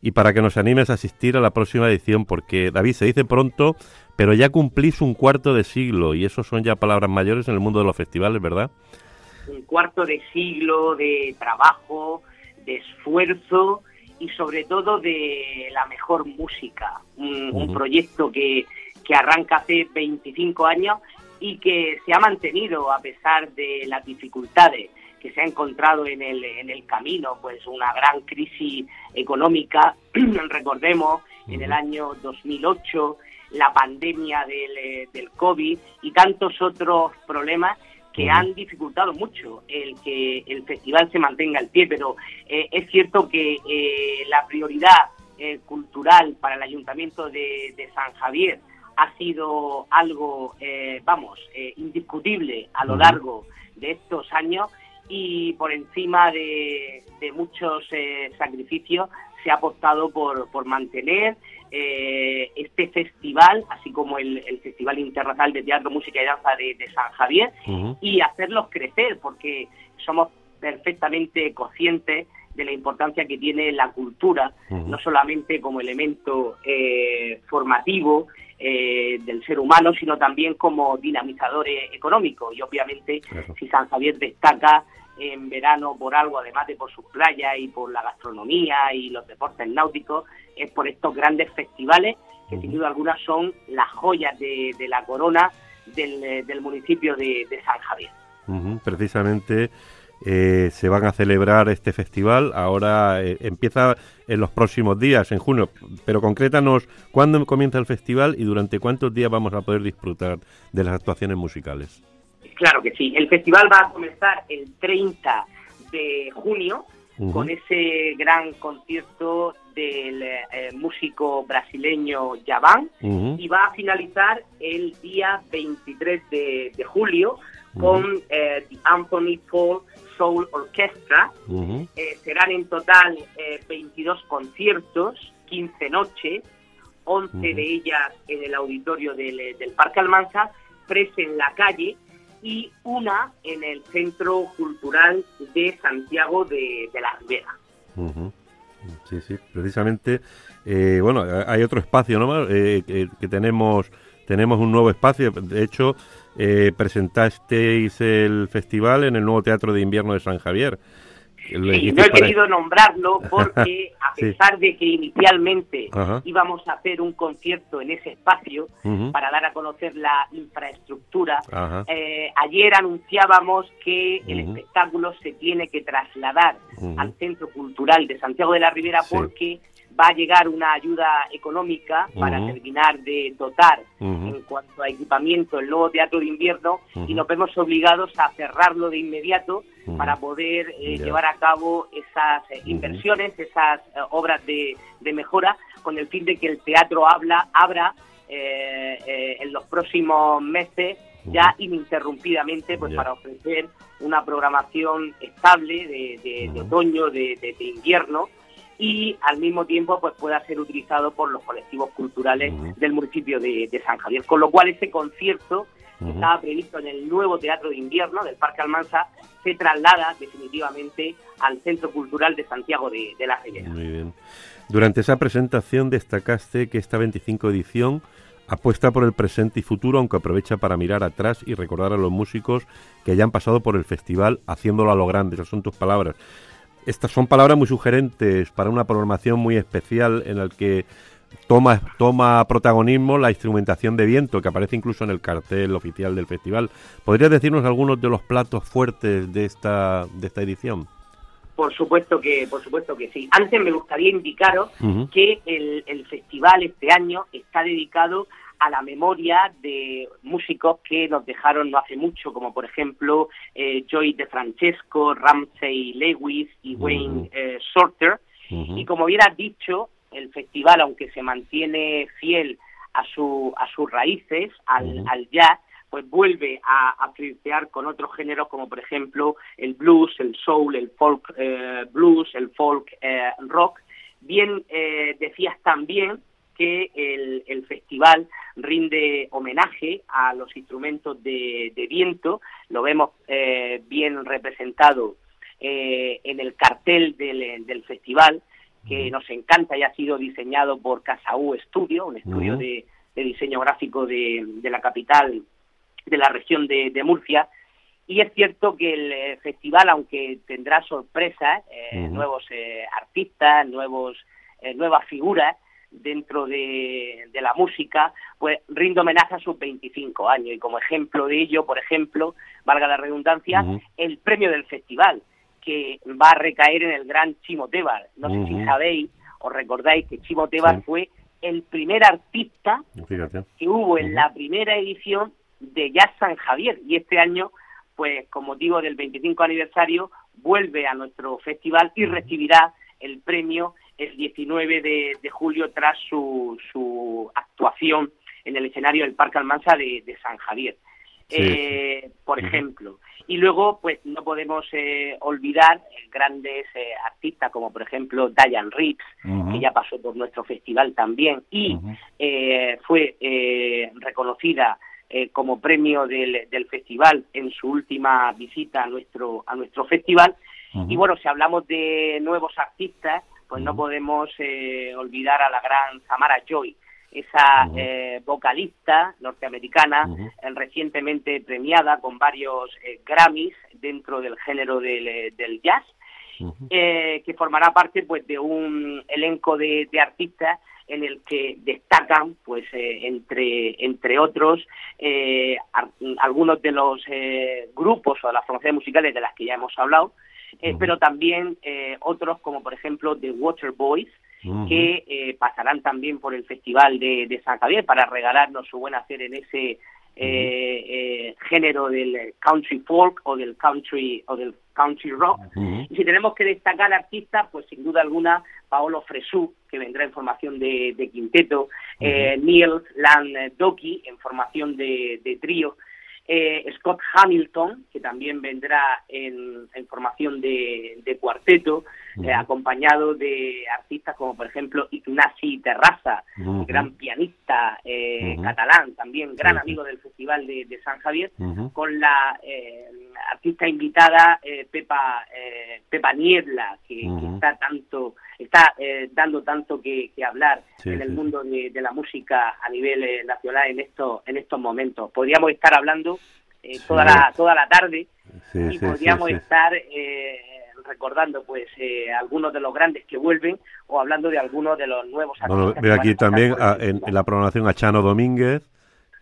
y para que nos animes a asistir a la próxima edición porque, David, se dice pronto, pero ya cumplís un cuarto de siglo y eso son ya palabras mayores en el mundo de los festivales, ¿verdad? Un cuarto de siglo de trabajo, de esfuerzo y sobre todo de la mejor música. Un, proyecto que, que arranca hace 25 años y que se ha mantenido a pesar de las dificultades que se ha encontrado en el, en el camino, pues una gran crisis económica, recordemos, en el año 2008, la pandemia del, eh, del COVID y tantos otros problemas que han dificultado mucho el que el festival se mantenga al pie, pero eh, es cierto que eh, la prioridad eh, cultural para el Ayuntamiento de, de San Javier ha sido algo, eh, vamos, eh, indiscutible a lo largo de estos años y por encima de, de muchos eh, sacrificios se ha apostado por, por mantener eh, este festival, así como el, el Festival Internacional de Teatro, Música y Danza de, de San Javier, y hacerlos crecer, porque somos perfectamente conscientes de la importancia que tiene la cultura, no solamente como elemento eh, formativo eh, del ser humano, sino también como dinamizador eh, económico. Y obviamente, si San Javier destaca en verano por algo, además de por sus playas y por la gastronomía y los deportes náuticos, es por estos grandes festivales que sin duda alguna son las joyas de, la corona del, del municipio de, San Javier. Precisamente eh, se van a celebrar este festival. Ahora eh, empieza en los próximos días, en junio. Pero concrétanos cuándo comienza el festival y durante cuántos días vamos a poder disfrutar de las actuaciones musicales. Claro que sí. El festival va a comenzar el 30 de junio con ese gran concierto del eh, músico brasileño Yaván y va a finalizar el día 23 de, julio con The Anthony Paul Soul Orchestra. Eh, serán en total 22 eh, conciertos, 15 noches, 11 de ellas en el auditorio del, eh, del Parque Almanza, 3 en la calle y una en el Centro Cultural de Santiago de, de la Ribera. Sí, sí, precisamente, bueno, hay otro espacio, ¿no? que tenemos, tenemos un nuevo espacio, de hecho, eh, presentasteis el festival en el nuevo Teatro de Invierno de San Javier. no he querido nombrarlo porque a pesar de que inicialmente íbamos a hacer un concierto en ese espacio para dar a conocer la infraestructura, eh, ayer anunciábamos que el espectáculo se tiene que trasladar al Centro Cultural de Santiago de la Ribera porque va a llegar una ayuda económica para terminar de dotar en cuanto a equipamiento el nuevo teatro de invierno y nos vemos obligados a cerrarlo de inmediato para poder eh, llevar a cabo esas eh, inversiones, esas eh, obras de, mejora con el fin de que el teatro habla, abra en los próximos meses ya ininterrumpidamente pues para ofrecer una programación estable de, otoño, de invierno y al mismo tiempo pues pueda ser utilizado por los colectivos culturales del municipio de, San Javier. Con lo cual ese concierto que estaba previsto en el nuevo Teatro de Invierno del Parque Almansa se traslada definitivamente al Centro Cultural de Santiago de, la Ribera. Muy bien. Durante esa presentación destacaste que esta 25 edición apuesta por el presente y futuro, aunque aprovecha para mirar atrás y recordar a los músicos que hayan pasado por el festival haciéndolo a lo grande. Esas son tus palabras. Estas son palabras muy sugerentes para una programación muy especial en la que toma, toma protagonismo la instrumentación de viento que aparece incluso en el cartel oficial del festival. ¿Podrías decirnos algunos de los platos fuertes de esta, de esta edición? Por supuesto que, por supuesto que sí. Antes me gustaría indicaros que el, el, festival este año está dedicado a la memoria de músicos que nos dejaron no hace mucho, como por ejemplo eh, Joy de Francesco, Ramsey Lewis y Wayne eh, Sorter. Y como bien has dicho, el festival, aunque se mantiene fiel a, su, a sus raíces, al, al jazz, pues vuelve a, a flirtear con otros géneros como por ejemplo el blues, el soul, el folk eh, blues, el folk rock. Bien decías también que el, el, festival rinde homenaje a los instrumentos de, viento, lo vemos eh, bien representado eh, en el cartel del, festival, que nos encanta y ha sido diseñado por Casaú Studio, un estudio de, diseño gráfico de, la capital de la región de, Murcia. Y es cierto que el eh, festival, aunque tendrá sorpresas, nuevos artistas, nuevos, nuevas figuras, dentro de, la música, pues rinde homenaje a sus 25 años. Y como ejemplo de ello, por ejemplo, valga la redundancia, el premio del festival, que va a recaer en el gran Chimo Tebar. No sé si sabéis o recordáis que Chimo Tebar fue el primer artista que hubo en la primera edición de Jazz San Javier. Y este año, pues con motivo del 25 aniversario, vuelve a nuestro festival y recibirá el premio el 19 de, julio tras su, su, actuación en el escenario del Parque Almansa de, San Javier. Eh, por ejemplo. Y luego, pues no podemos eh, olvidar grandes eh, artistas como, por ejemplo, Diane Reeves, que ya pasó por nuestro festival también y fue reconocida como premio del, del, festival en su última visita a nuestro, a nuestro festival. Y bueno, si hablamos de nuevos artistas, pues no podemos eh, olvidar a la gran Samara Joy, esa eh, vocalista norteamericana eh, recientemente premiada con varios eh, Grammys dentro del género del, eh, del jazz, que formará parte pues de un elenco de, de artistas en el que destacan pues eh, entre entre otros eh, algunos de los eh, grupos o de las formaciones musicales de las que ya hemos hablado eh, pero también eh, otros como por ejemplo The Water Boys que eh, pasarán también por el festival de, de San Javier para regalarnos su buen hacer en ese eh, eh, género del country folk o del country o del country rock. Y si tenemos que destacar artistas, pues sin duda alguna Paolo Fresú, que vendrá en formación de, de quinteto, eh, Neil Landoki en formación de, de trío, eh, Scott Hamilton, que también vendrá en, formación de, de cuarteto, eh, acompañado de artistas como por ejemplo Ignasi Terraza, gran pianista eh, catalán, también gran amigo del Festival de, de San Javier, con la eh, artista invitada eh, Pepa eh, Pepa Niebla que, está tanto está eh, dando tanto que, que hablar Sí, en el sí, mundo de, de la música a nivel nacional en estos en estos momentos. Podríamos estar hablando eh, toda Sí. la toda la tarde Sí, y sí, podríamos estar eh, recordando pues eh, algunos de los grandes que vuelven o hablando de algunos de los nuevos Bueno, artistas veo que van aquí también a- en, festival. en la programación a Chano Domínguez,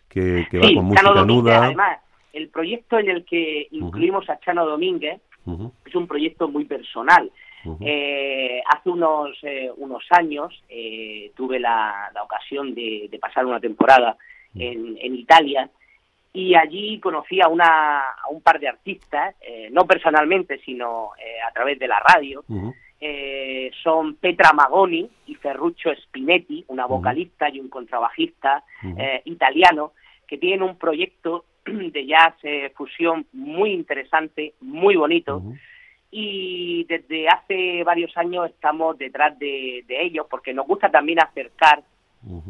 que, que va Sí, con Chano música Domínguez, nuda. además, el proyecto en el que incluimos a Chano Domínguez Ujú, es un proyecto muy personal. ujú. Eh, hace unos eh, unos años eh, tuve la, la ocasión de, de pasar una temporada en, en Italia y allí conocí a, una, a un par de artistas, eh, no personalmente, sino eh, a través de la radio. Eh, son Petra Magoni y Ferruccio Spinetti, una vocalista y un contrabajista eh, italiano, que tienen un proyecto de jazz eh, fusión muy interesante, muy bonito, y desde hace varios años estamos detrás de, de ellos porque nos gusta también acercar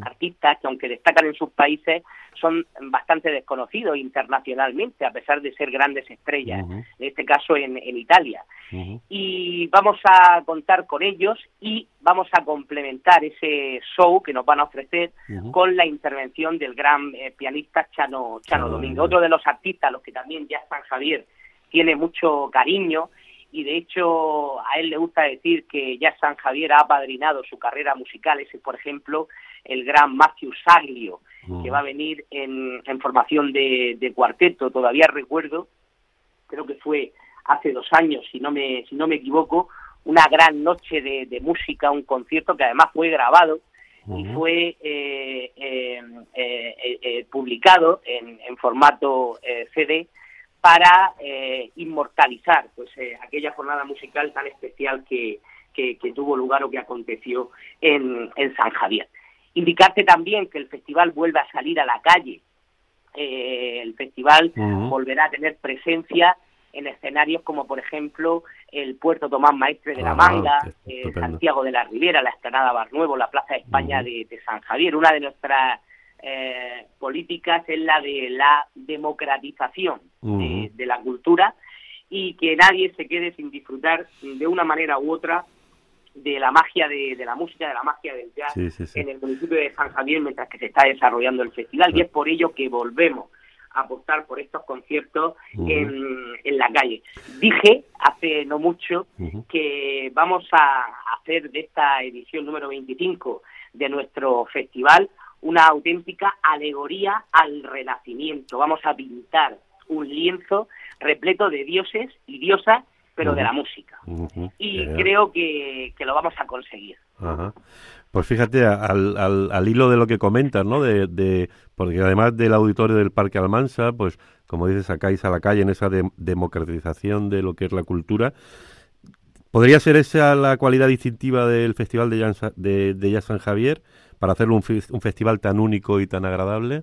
Artistas que aunque destacan en sus países son bastante desconocidos internacionalmente a pesar de ser grandes estrellas, en este caso en, en Italia. Y vamos a contar con ellos y vamos a complementar ese show que nos van a ofrecer con la intervención del gran eh, pianista Chano, Chano Domínguez. otro de los artistas a los que también ya San Javier tiene mucho cariño. Y de hecho a él le gusta decir que ya San Javier ha apadrinado su carrera musical, ese por ejemplo el gran Matthew Saglio, que va a venir en, en formación de, de cuarteto, todavía recuerdo, creo que fue hace dos años, si no me, si no me equivoco, una gran noche de, de música, un concierto que además fue grabado y fue eh, eh, eh, eh, publicado en, en formato eh, CD para eh, inmortalizar pues eh, aquella jornada musical tan especial que, que, que tuvo lugar o que aconteció en, en San Javier. Indicarte también que el festival vuelve a salir a la calle. Eh, el festival volverá a tener presencia en escenarios como por ejemplo el Puerto Tomás Maestre de la Manga, qué eh. Santiago de la Ribera, la Esplanada Bar Nuevo, la Plaza de España de, de San Javier. Una de nuestras eh, políticas es la de la democratización de, Ujú. de la cultura y que nadie se quede sin disfrutar de una manera u otra de la magia de, de la música, de la magia del jazz Sí, sí, sí. en el municipio de San Javier mientras que se está desarrollando el festival y es por ello que volvemos a apostar por estos conciertos en, en la calle. Dije hace no mucho que vamos a hacer de esta edición número 25 de nuestro festival una auténtica alegoría al renacimiento. Vamos a pintar un lienzo repleto de dioses y diosas, pero de la música. Y creo que, que lo vamos a conseguir. Ajá. Pues fíjate, al, al, al hilo de lo que comentas, ¿no? De, de, porque además del auditorio del Parque Almansa, pues como dices, sacáis a la calle en esa de- democratización de lo que es la cultura. ¿Podría ser esa la cualidad distintiva del Festival de Jazz, de, de Jazz San Javier para hacerlo un, un festival tan único y tan agradable?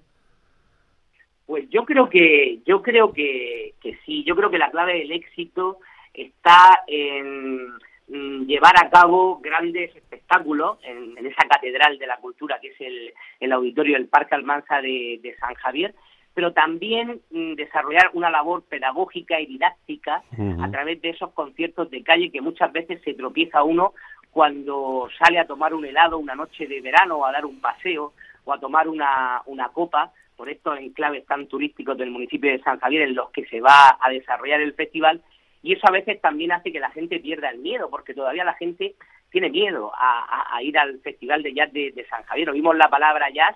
Pues yo creo que yo creo que, que sí, yo creo que la clave del éxito está en mm, llevar a cabo grandes espectáculos en, en esa catedral de la cultura que es el, el auditorio del Parque Almanza de, de San Javier, pero también mm, desarrollar una labor pedagógica y didáctica a través de esos conciertos de calle que muchas veces se tropieza uno cuando sale a tomar un helado una noche de verano o a dar un paseo o a tomar una, una copa. Por estos enclaves tan turísticos del municipio de San Javier en los que se va a desarrollar el festival y eso a veces también hace que la gente pierda el miedo porque todavía la gente tiene miedo a, a- a ir al festival de jazz de, de San Javier. Oímos la palabra jazz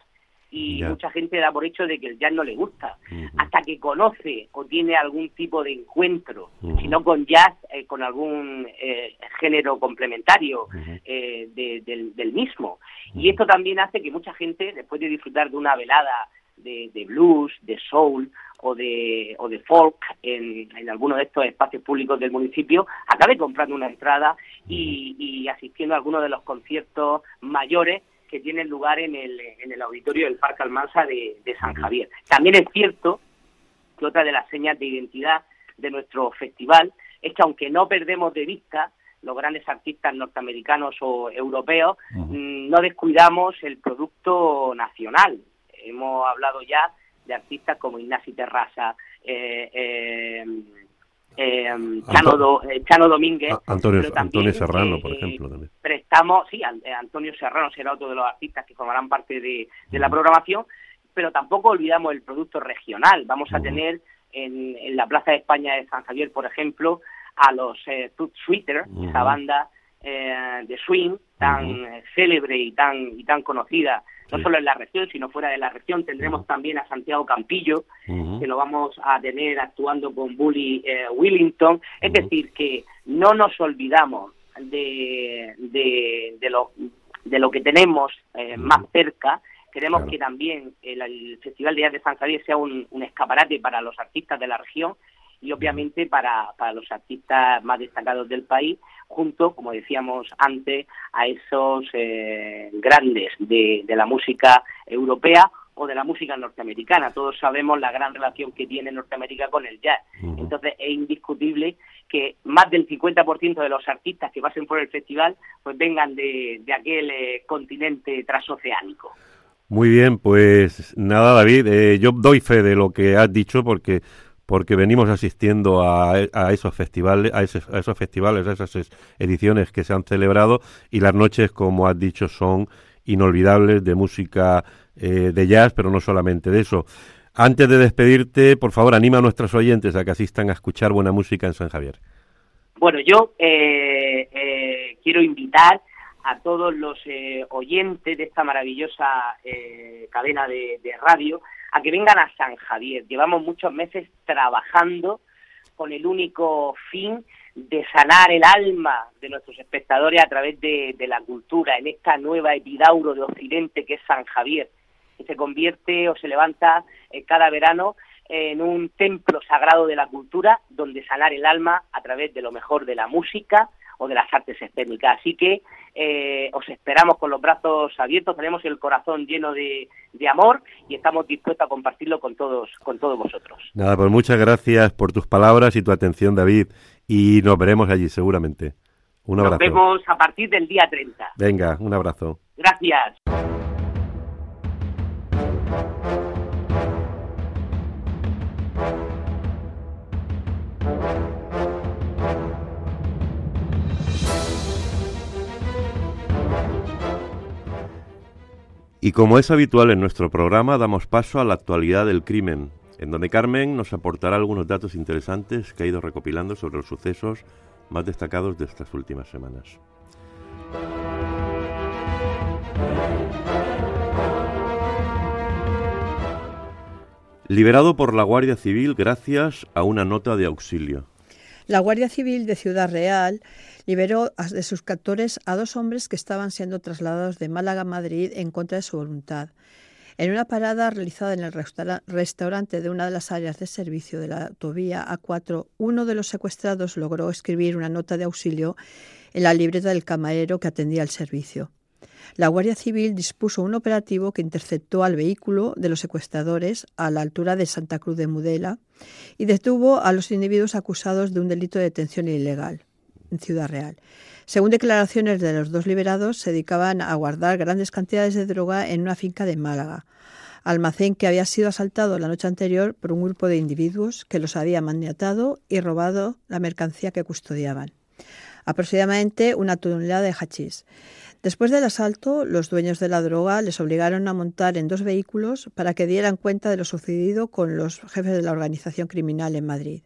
y mucha gente da por hecho de que el jazz no le gusta hasta que conoce o tiene algún tipo de encuentro, Ujú. si no con jazz, eh, con algún eh, género complementario eh, de- del, del mismo. Y esto también hace que mucha gente, después de disfrutar de una velada de, de blues, de soul o de, o de folk en, en alguno de estos espacios públicos del municipio, acabe comprando una entrada y, y asistiendo a alguno de los conciertos mayores que tienen lugar en el, en el auditorio del Parque Almansa de, de San Javier. También es cierto que otra de las señas de identidad de nuestro festival es que aunque no perdemos de vista los grandes artistas norteamericanos o europeos, mm, no descuidamos el producto nacional. Hemos hablado ya de artistas como Ignasi Terrasa, eh, eh, eh, Chano, Do- eh, Chano Domínguez, Antonio, pero también, Antonio Serrano, por eh, ejemplo, también. prestamos, sí, An- Antonio Serrano será otro de los artistas que formarán parte de, de la programación, pero tampoco olvidamos el producto regional. Vamos a tener en, en la Plaza de España de San Javier, por ejemplo, a los eh, Toot Sweeter, Ujú. esa banda eh, de swing tan eh, célebre y tan y tan conocida, no Sí. solo en la región, sino fuera de la región. Tendremos también a Santiago Campillo, que lo vamos a tener actuando con Bully eh, Willington. Es decir, que no nos olvidamos de, de, de lo, de lo que tenemos eh, más cerca. Queremos Claro. que también el, el Festival de Jazz de San Javier sea un, un escaparate para los artistas de la región y obviamente para, para los artistas más destacados del país, junto, como decíamos antes, a esos eh, grandes de, de la música europea o de la música norteamericana. Todos sabemos la gran relación que tiene Norteamérica con el jazz. Entonces es indiscutible que más del 50% de los artistas que pasen por el festival pues vengan de, de aquel eh, continente transoceánico. Muy bien, pues nada, David, eh, yo doy fe de lo que has dicho porque porque venimos asistiendo a, a esos festivales, a, esos, a esos festivales, a esas es- ediciones que se han celebrado y las noches, como has dicho, son inolvidables de música eh, de jazz, pero no solamente de eso. Antes de despedirte, por favor, anima a nuestros oyentes a que asistan a escuchar buena música en San Javier. Bueno, yo eh, eh, quiero invitar a todos los eh, oyentes de esta maravillosa eh, cadena de, radio a que vengan a San Javier. Llevamos muchos meses trabajando con el único fin de sanar el alma de nuestros espectadores a través de, de la cultura en esta nueva epidauro de Occidente que es San Javier, que se convierte o se levanta eh, cada verano en un templo sagrado de la cultura donde sanar el alma a través de lo mejor de la música o de las artes escénicas. Así que eh, os esperamos con los brazos abiertos, tenemos el corazón lleno de, de amor y estamos dispuestos a compartirlo con todos, con todos vosotros. Nada, pues muchas gracias por tus palabras y tu atención, David, y nos veremos allí seguramente. Un Nos abrazo. vemos a partir del día 30. Venga, un abrazo. Gracias. Y como es habitual en nuestro programa, damos paso a la actualidad del crimen, en donde Carmen nos aportará algunos datos interesantes que ha ido recopilando sobre los sucesos más destacados de estas últimas semanas. Liberado por la Guardia Civil gracias a una nota de auxilio. La Guardia Civil de Ciudad Real liberó de sus captores a dos hombres que estaban siendo trasladados de Málaga a Madrid en contra de su voluntad. En una parada realizada en el restaura- restaurante de una de las áreas de servicio de la autovía A4, uno de los secuestrados logró escribir una nota de auxilio en la libreta del camarero que atendía el servicio. La Guardia Civil dispuso un operativo que interceptó al vehículo de los secuestradores a la altura de Santa Cruz de Mudela y detuvo a los individuos acusados de un delito de detención ilegal en Ciudad Real. Según declaraciones de los dos liberados, se dedicaban a guardar grandes cantidades de droga en una finca de Málaga. almacén que había sido asaltado la noche anterior por un grupo de individuos que los había maniatado y robado la mercancía que custodiaban, aproximadamente una tonelada de hachís. Después del asalto, los dueños de la droga les obligaron a montar en dos vehículos para que dieran cuenta de lo sucedido con los jefes de la organización criminal en Madrid.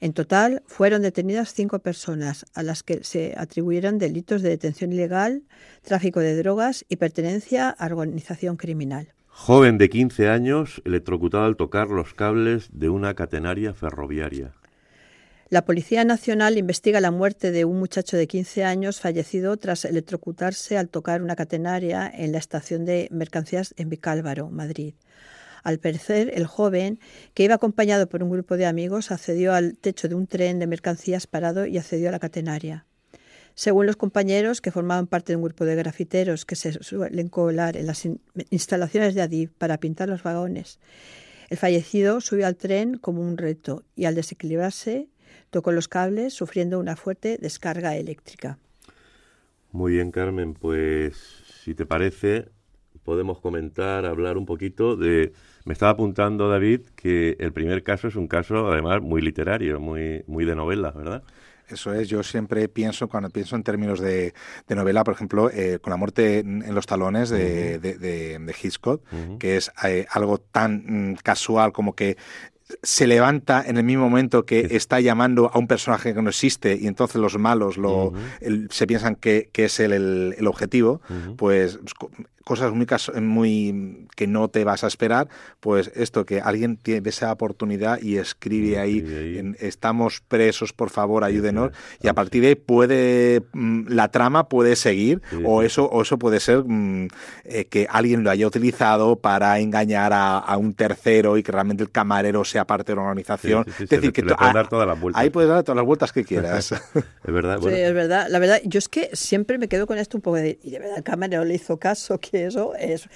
En total, fueron detenidas cinco personas a las que se atribuyeron delitos de detención ilegal, tráfico de drogas y pertenencia a organización criminal. Joven de 15 años, electrocutado al tocar los cables de una catenaria ferroviaria. La Policía Nacional investiga la muerte de un muchacho de 15 años fallecido tras electrocutarse al tocar una catenaria en la estación de mercancías en Vicálvaro, Madrid. Al parecer, el joven, que iba acompañado por un grupo de amigos, accedió al techo de un tren de mercancías parado y accedió a la catenaria. Según los compañeros que formaban parte de un grupo de grafiteros que se suelen colar en las in- instalaciones de Adif para pintar los vagones, el fallecido subió al tren como un reto y al desequilibrarse tocó los cables sufriendo una fuerte descarga eléctrica. Muy bien, Carmen, pues si te parece, podemos comentar, hablar un poquito de... Me estaba apuntando, David, que el primer caso es un caso, además, muy literario, muy, muy de novela, ¿verdad? Eso es, yo siempre pienso, cuando pienso en términos de, de novela, por ejemplo, eh, con la muerte en, en los talones de, de, de- de Hitchcock, que es eh, algo tan mm, casual como que se levanta en el mismo momento que está llamando a un personaje que no existe y entonces los malos lo, el- se piensan que, que es el, el- el objetivo, pues cosas muy, caso- muy que no te vas a esperar, pues esto que alguien tiene esa oportunidad y escribe Y ahí, ahí. en, estamos presos, por favor, ayúdenos, sí. y a partir de ahí puede mm, la trama puede seguir Sí, o sí. eso o eso puede ser mm, eh, que alguien lo haya utilizado para engañar a, a un tercero y que realmente el camarero sea parte de una organización. Sí, sí, sí, es decir, le- que pueden a- dar todas las vueltas. Ahí puedes dar todas las vueltas que quieras. Es verdad. Sí, Bueno, es verdad. La verdad, yo es que siempre me quedo con esto un poco de, y de verdad el camarero le hizo caso, que eso es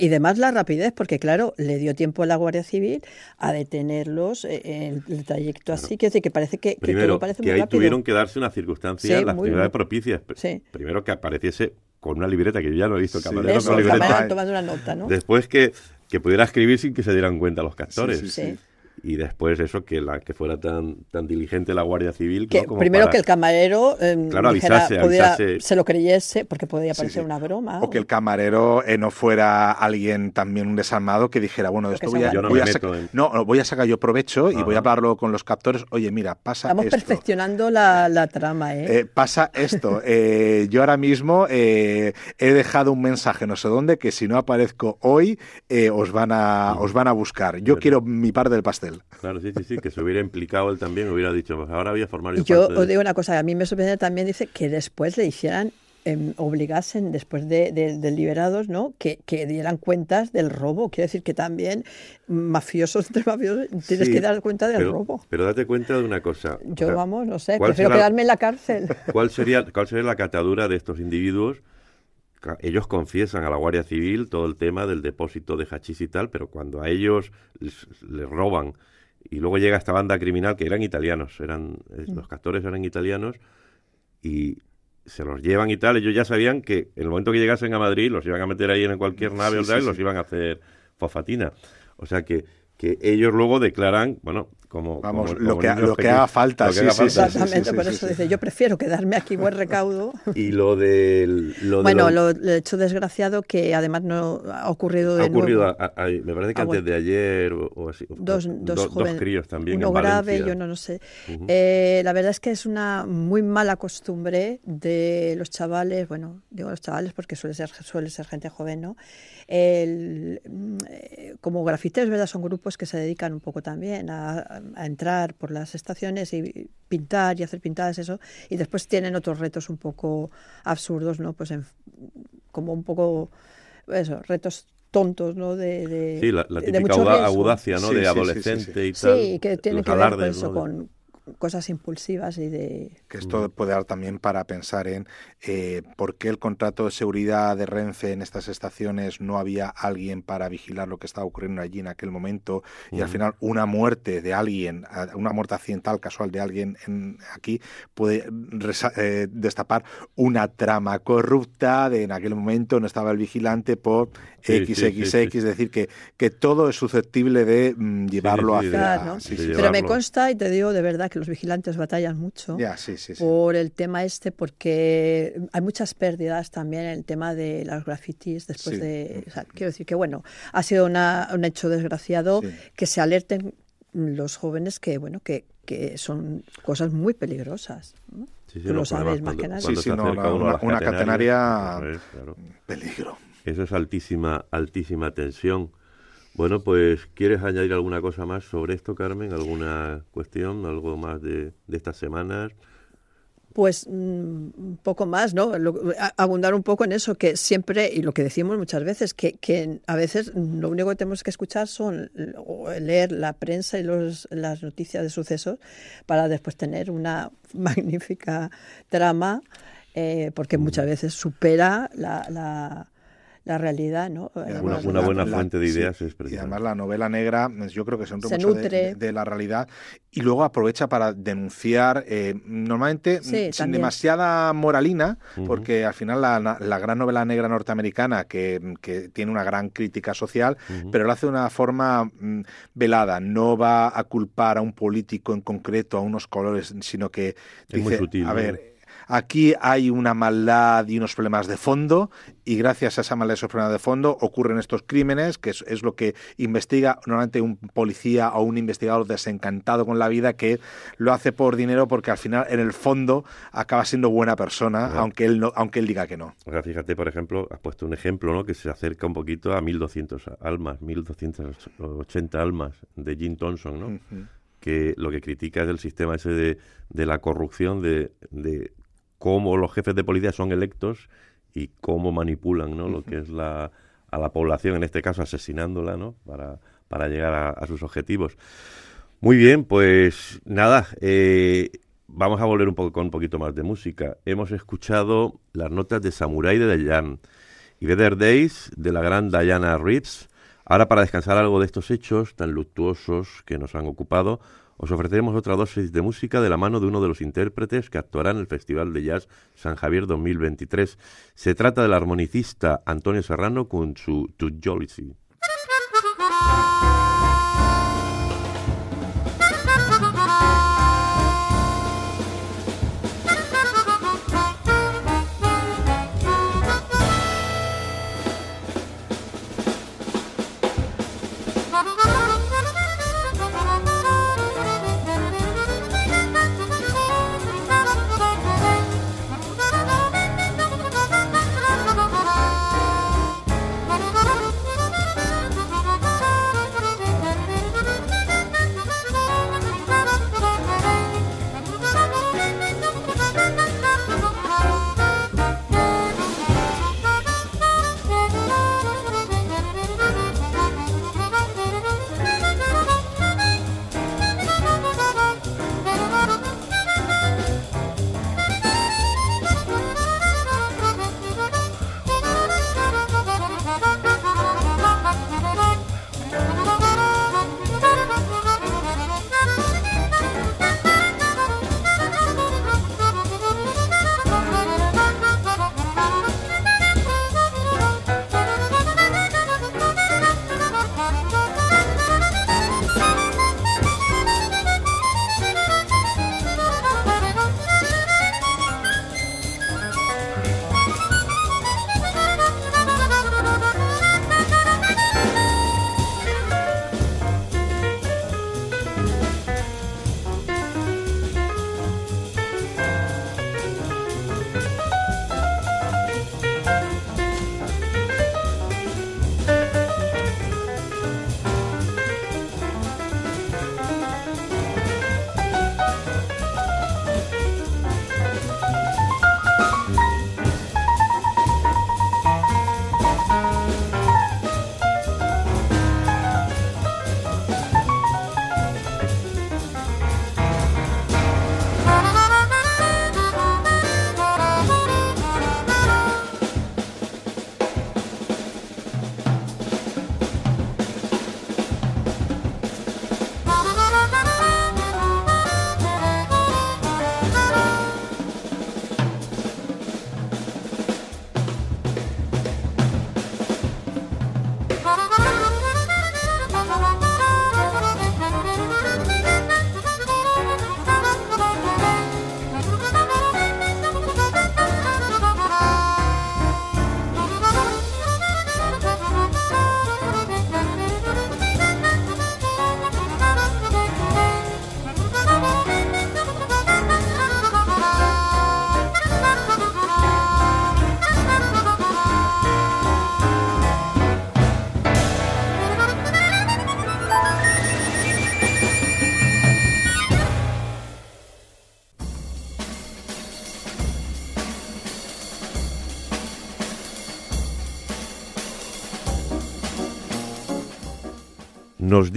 Y además la rapidez, porque claro, le dio tiempo a la Guardia Civil a detenerlos eh, en el trayecto así, que decir que parece que, que primero, todo parece que muy ahí rápido. tuvieron que darse unas circunstancias, Sí, las muy- propicias. Sí. Primero que apareciese con una libreta, que yo ya no he visto Sí. camarero Eso, con el libreta. camarero tomando una nota, ¿no? Después que, que pudiera escribir sin que se dieran cuenta los captores. Sí, sí, Sí. Y después eso, que la que fuera tan, tan diligente la Guardia Civil. Que ¿no? Como primero para- que el camarero eh, Claro, dijera- avisase, pudiera- avisase. se lo creyese, porque podía parecer sí. una broma. O que el camarero eh, no fuera alguien también un desarmado que dijera, bueno, esto voy a, Yo no voy me a meto saca- en- no, no, voy a sacar yo provecho y voy a hablarlo con los captores. Oye, mira, pasa Estamos esto. perfeccionando la, la trama, ¿eh? Eh, pasa esto. eh, yo ahora mismo eh, he dejado un mensaje no sé dónde que si no aparezco hoy eh, os van a os van a buscar. Yo quiero mi parte del pastel. Claro, sí, sí, sí, que se hubiera implicado él también, hubiera dicho, pues ahora voy a formar yo parte os digo una cosa, a mí me sorprende también, dice, que después le hicieran, em, obligasen, después de, de- de liberados, ¿no? Que, que dieran cuentas del robo. Quiere decir que también mafiosos entre mafiosos tienes Sí, que dar cuenta del pero, robo. Pero date cuenta de una cosa. o Yo, sea, vamos, no sé, ¿cuál prefiero será- quedarme en la cárcel. ¿Cuál sería, ¿Cuál sería la catadura de estos individuos? Ellos confiesan a la Guardia Civil todo el tema del depósito de hachís y tal, pero cuando a ellos les, les roban y luego llega esta banda criminal que eran italianos, eran eh, Mm. los captores eran italianos y se los llevan y tal, ellos ya sabían que en el momento que llegasen a Madrid los iban a meter ahí en cualquier nave Sí, o tal, sí, y los sí. iban a hacer fofatina. O sea que, que ellos luego declaran, bueno, como... Vamos, como- lo como que, lo que haga falta. lo que sí, haga sí, falta. Exactamente, sí, por sí, eso sí. dice, yo prefiero quedarme aquí buen recaudo. Y lo del... Lo de Bueno, lo- lo, lo hecho desgraciado que además no ha ocurrido de ha ocurrido, nuevo. a- a- a- me parece que Ah, antes bueno. de ayer o, o así. dos, do- dos, dos jóvenes, críos también uno en grave Valencia. y uno no sé. Ujú. Eh, la verdad es que es una muy mala costumbre de los chavales, bueno, digo los chavales porque suele ser, suele ser gente joven, ¿no? El, eh, como grafiteros, ¿verdad? Son grupos que se dedican un poco también a, a entrar por las estaciones y pintar y hacer pintadas, eso, y después tienen otros retos un poco absurdos, ¿no? Pues en- como un poco, eso, retos tontos, ¿no? De, de- Sí, la, la de típica mucho riesgo. audacia, ¿no? Sí, de sí, sí, sí, adolescente sí. y tal. Sí, que tiene que ver con eso, ¿no? De- con cosas impulsivas y de... Que esto puede dar también para pensar en eh, por qué el contrato de seguridad de Renfe en estas estaciones no había alguien para vigilar lo que estaba ocurriendo allí en aquel momento y al final una muerte de alguien, una muerte accidental casual de alguien en- aquí puede resa- eh, destapar una trama corrupta de en aquel momento no estaba el vigilante por Sí, XXX, sí, sí. es decir, que, que todo es susceptible de mm, llevarlo sí, hacia... Claro. sí, de sí, Pero me consta y te digo de verdad que los vigilantes batallan mucho. Ya, sí, sí, sí. por el tema este, porque hay muchas pérdidas también en el tema de las grafitis después Sí. de... o sea, quiero decir que, bueno, ha sido una- un hecho desgraciado Sí. que se alerten los jóvenes que, bueno, que, que son cosas muy peligrosas. ¿no? Sí, sí, Tú lo pues sabes más cuando- que cuando Sí, sí, no, una- una catenaria- eso es, claro. Peligro. Eso es altísima, altísima tensión. Bueno, pues, ¿quieres añadir alguna cosa más sobre esto, Carmen? ¿Alguna cuestión? ¿Algo más de, de estas semanas? Pues mm, un poco más, ¿no? Lo- abundar un poco en eso, que siempre, y lo que decimos muchas veces, que, que a veces lo único que tenemos que escuchar son o leer la prensa y los, las noticias de sucesos para después tener una magnífica trama, eh, porque muchas veces supera la, la, la realidad, ¿no? Y además Una- una buena fuente de ideas es Y precisamente. además la novela negra, pues, yo creo que se nutre Se mucho de- nutre. De, de la realidad y luego aprovecha para denunciar, eh, normalmente Sí, mm, sin también. demasiada moralina, porque al final la, la gran novela negra norteamericana, que, que tiene una gran crítica social, pero lo hace de una forma mm, velada, no va a culpar a un político en concreto, a unos colores, sino que Es muy dice, sutil, a ¿no? ver, Aquí hay una maldad y unos problemas de fondo y gracias a esa maldad y esos problemas de fondo ocurren estos crímenes, que es, es lo que investiga normalmente un policía o un investigador desencantado con la vida que lo hace por dinero porque al final en el fondo acaba siendo buena persona, Claro. aunque él no, aunque él diga que no. O sea, fíjate, por ejemplo, has puesto un ejemplo, ¿no? Que se acerca un poquito a 1200 almas, 1280 almas de Jim Thompson, ¿no? Que lo que critica es el sistema ese de, de la corrupción, de, de cómo los jefes de policía son electos y cómo manipulan ¿no? lo que es la, a la población, en este caso asesinándola, ¿no? para, para llegar a, a sus objetivos. Muy bien, pues nada, eh, vamos a volver un poco con un poquito más de música. Hemos escuchado las notas de Samurai de Dayan y Better Days de la gran Diana Reeves. Ahora, para descansar algo de estos hechos tan luctuosos que nos han ocupado, os ofreceremos otra dosis de música de la mano de uno de los intérpretes que actuará en el Festival de Jazz San Javier 2023. Se trata del armonicista Antonio Serrano con su To.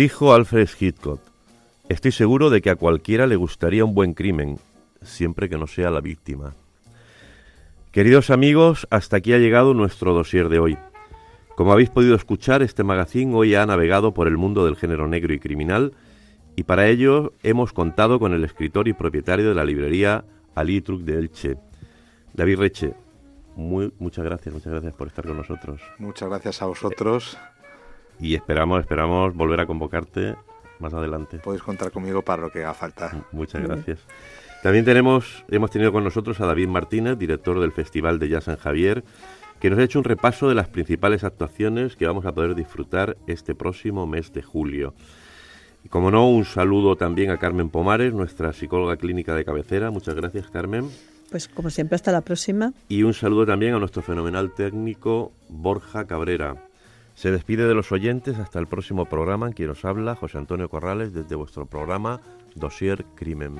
Dijo Alfred Hitchcock, estoy seguro de que a cualquiera le gustaría un buen crimen, siempre que no sea la víctima. Queridos amigos, hasta aquí ha llegado nuestro dossier de hoy. Como habéis podido escuchar, este magazine hoy ha navegado por el mundo del género negro y criminal y para ello hemos contado con el escritor y propietario de la librería Ali Truc de Elche, David Reche. Muy, muchas gracias, muchas gracias por estar con nosotros Muchas gracias a vosotros. Y esperamos, esperamos volver a convocarte más adelante. Podéis contar conmigo para lo que haga falta. Muchas gracias. También tenemos, hemos tenido con nosotros a David Martínez, director del Festival de Jazz San Javier, que nos ha hecho un repaso de las principales actuaciones que vamos a poder disfrutar este próximo mes de julio. Y como no, un saludo también a Carmen Pomares, nuestra psicóloga clínica de cabecera. Muchas gracias, Carmen. Pues como siempre, hasta la próxima. Y un saludo también a nuestro fenomenal técnico Borja Cabrera. Se despide de los oyentes hasta el próximo programa en quien os habla José Antonio Corrales desde vuestro programa Dossier Crimen.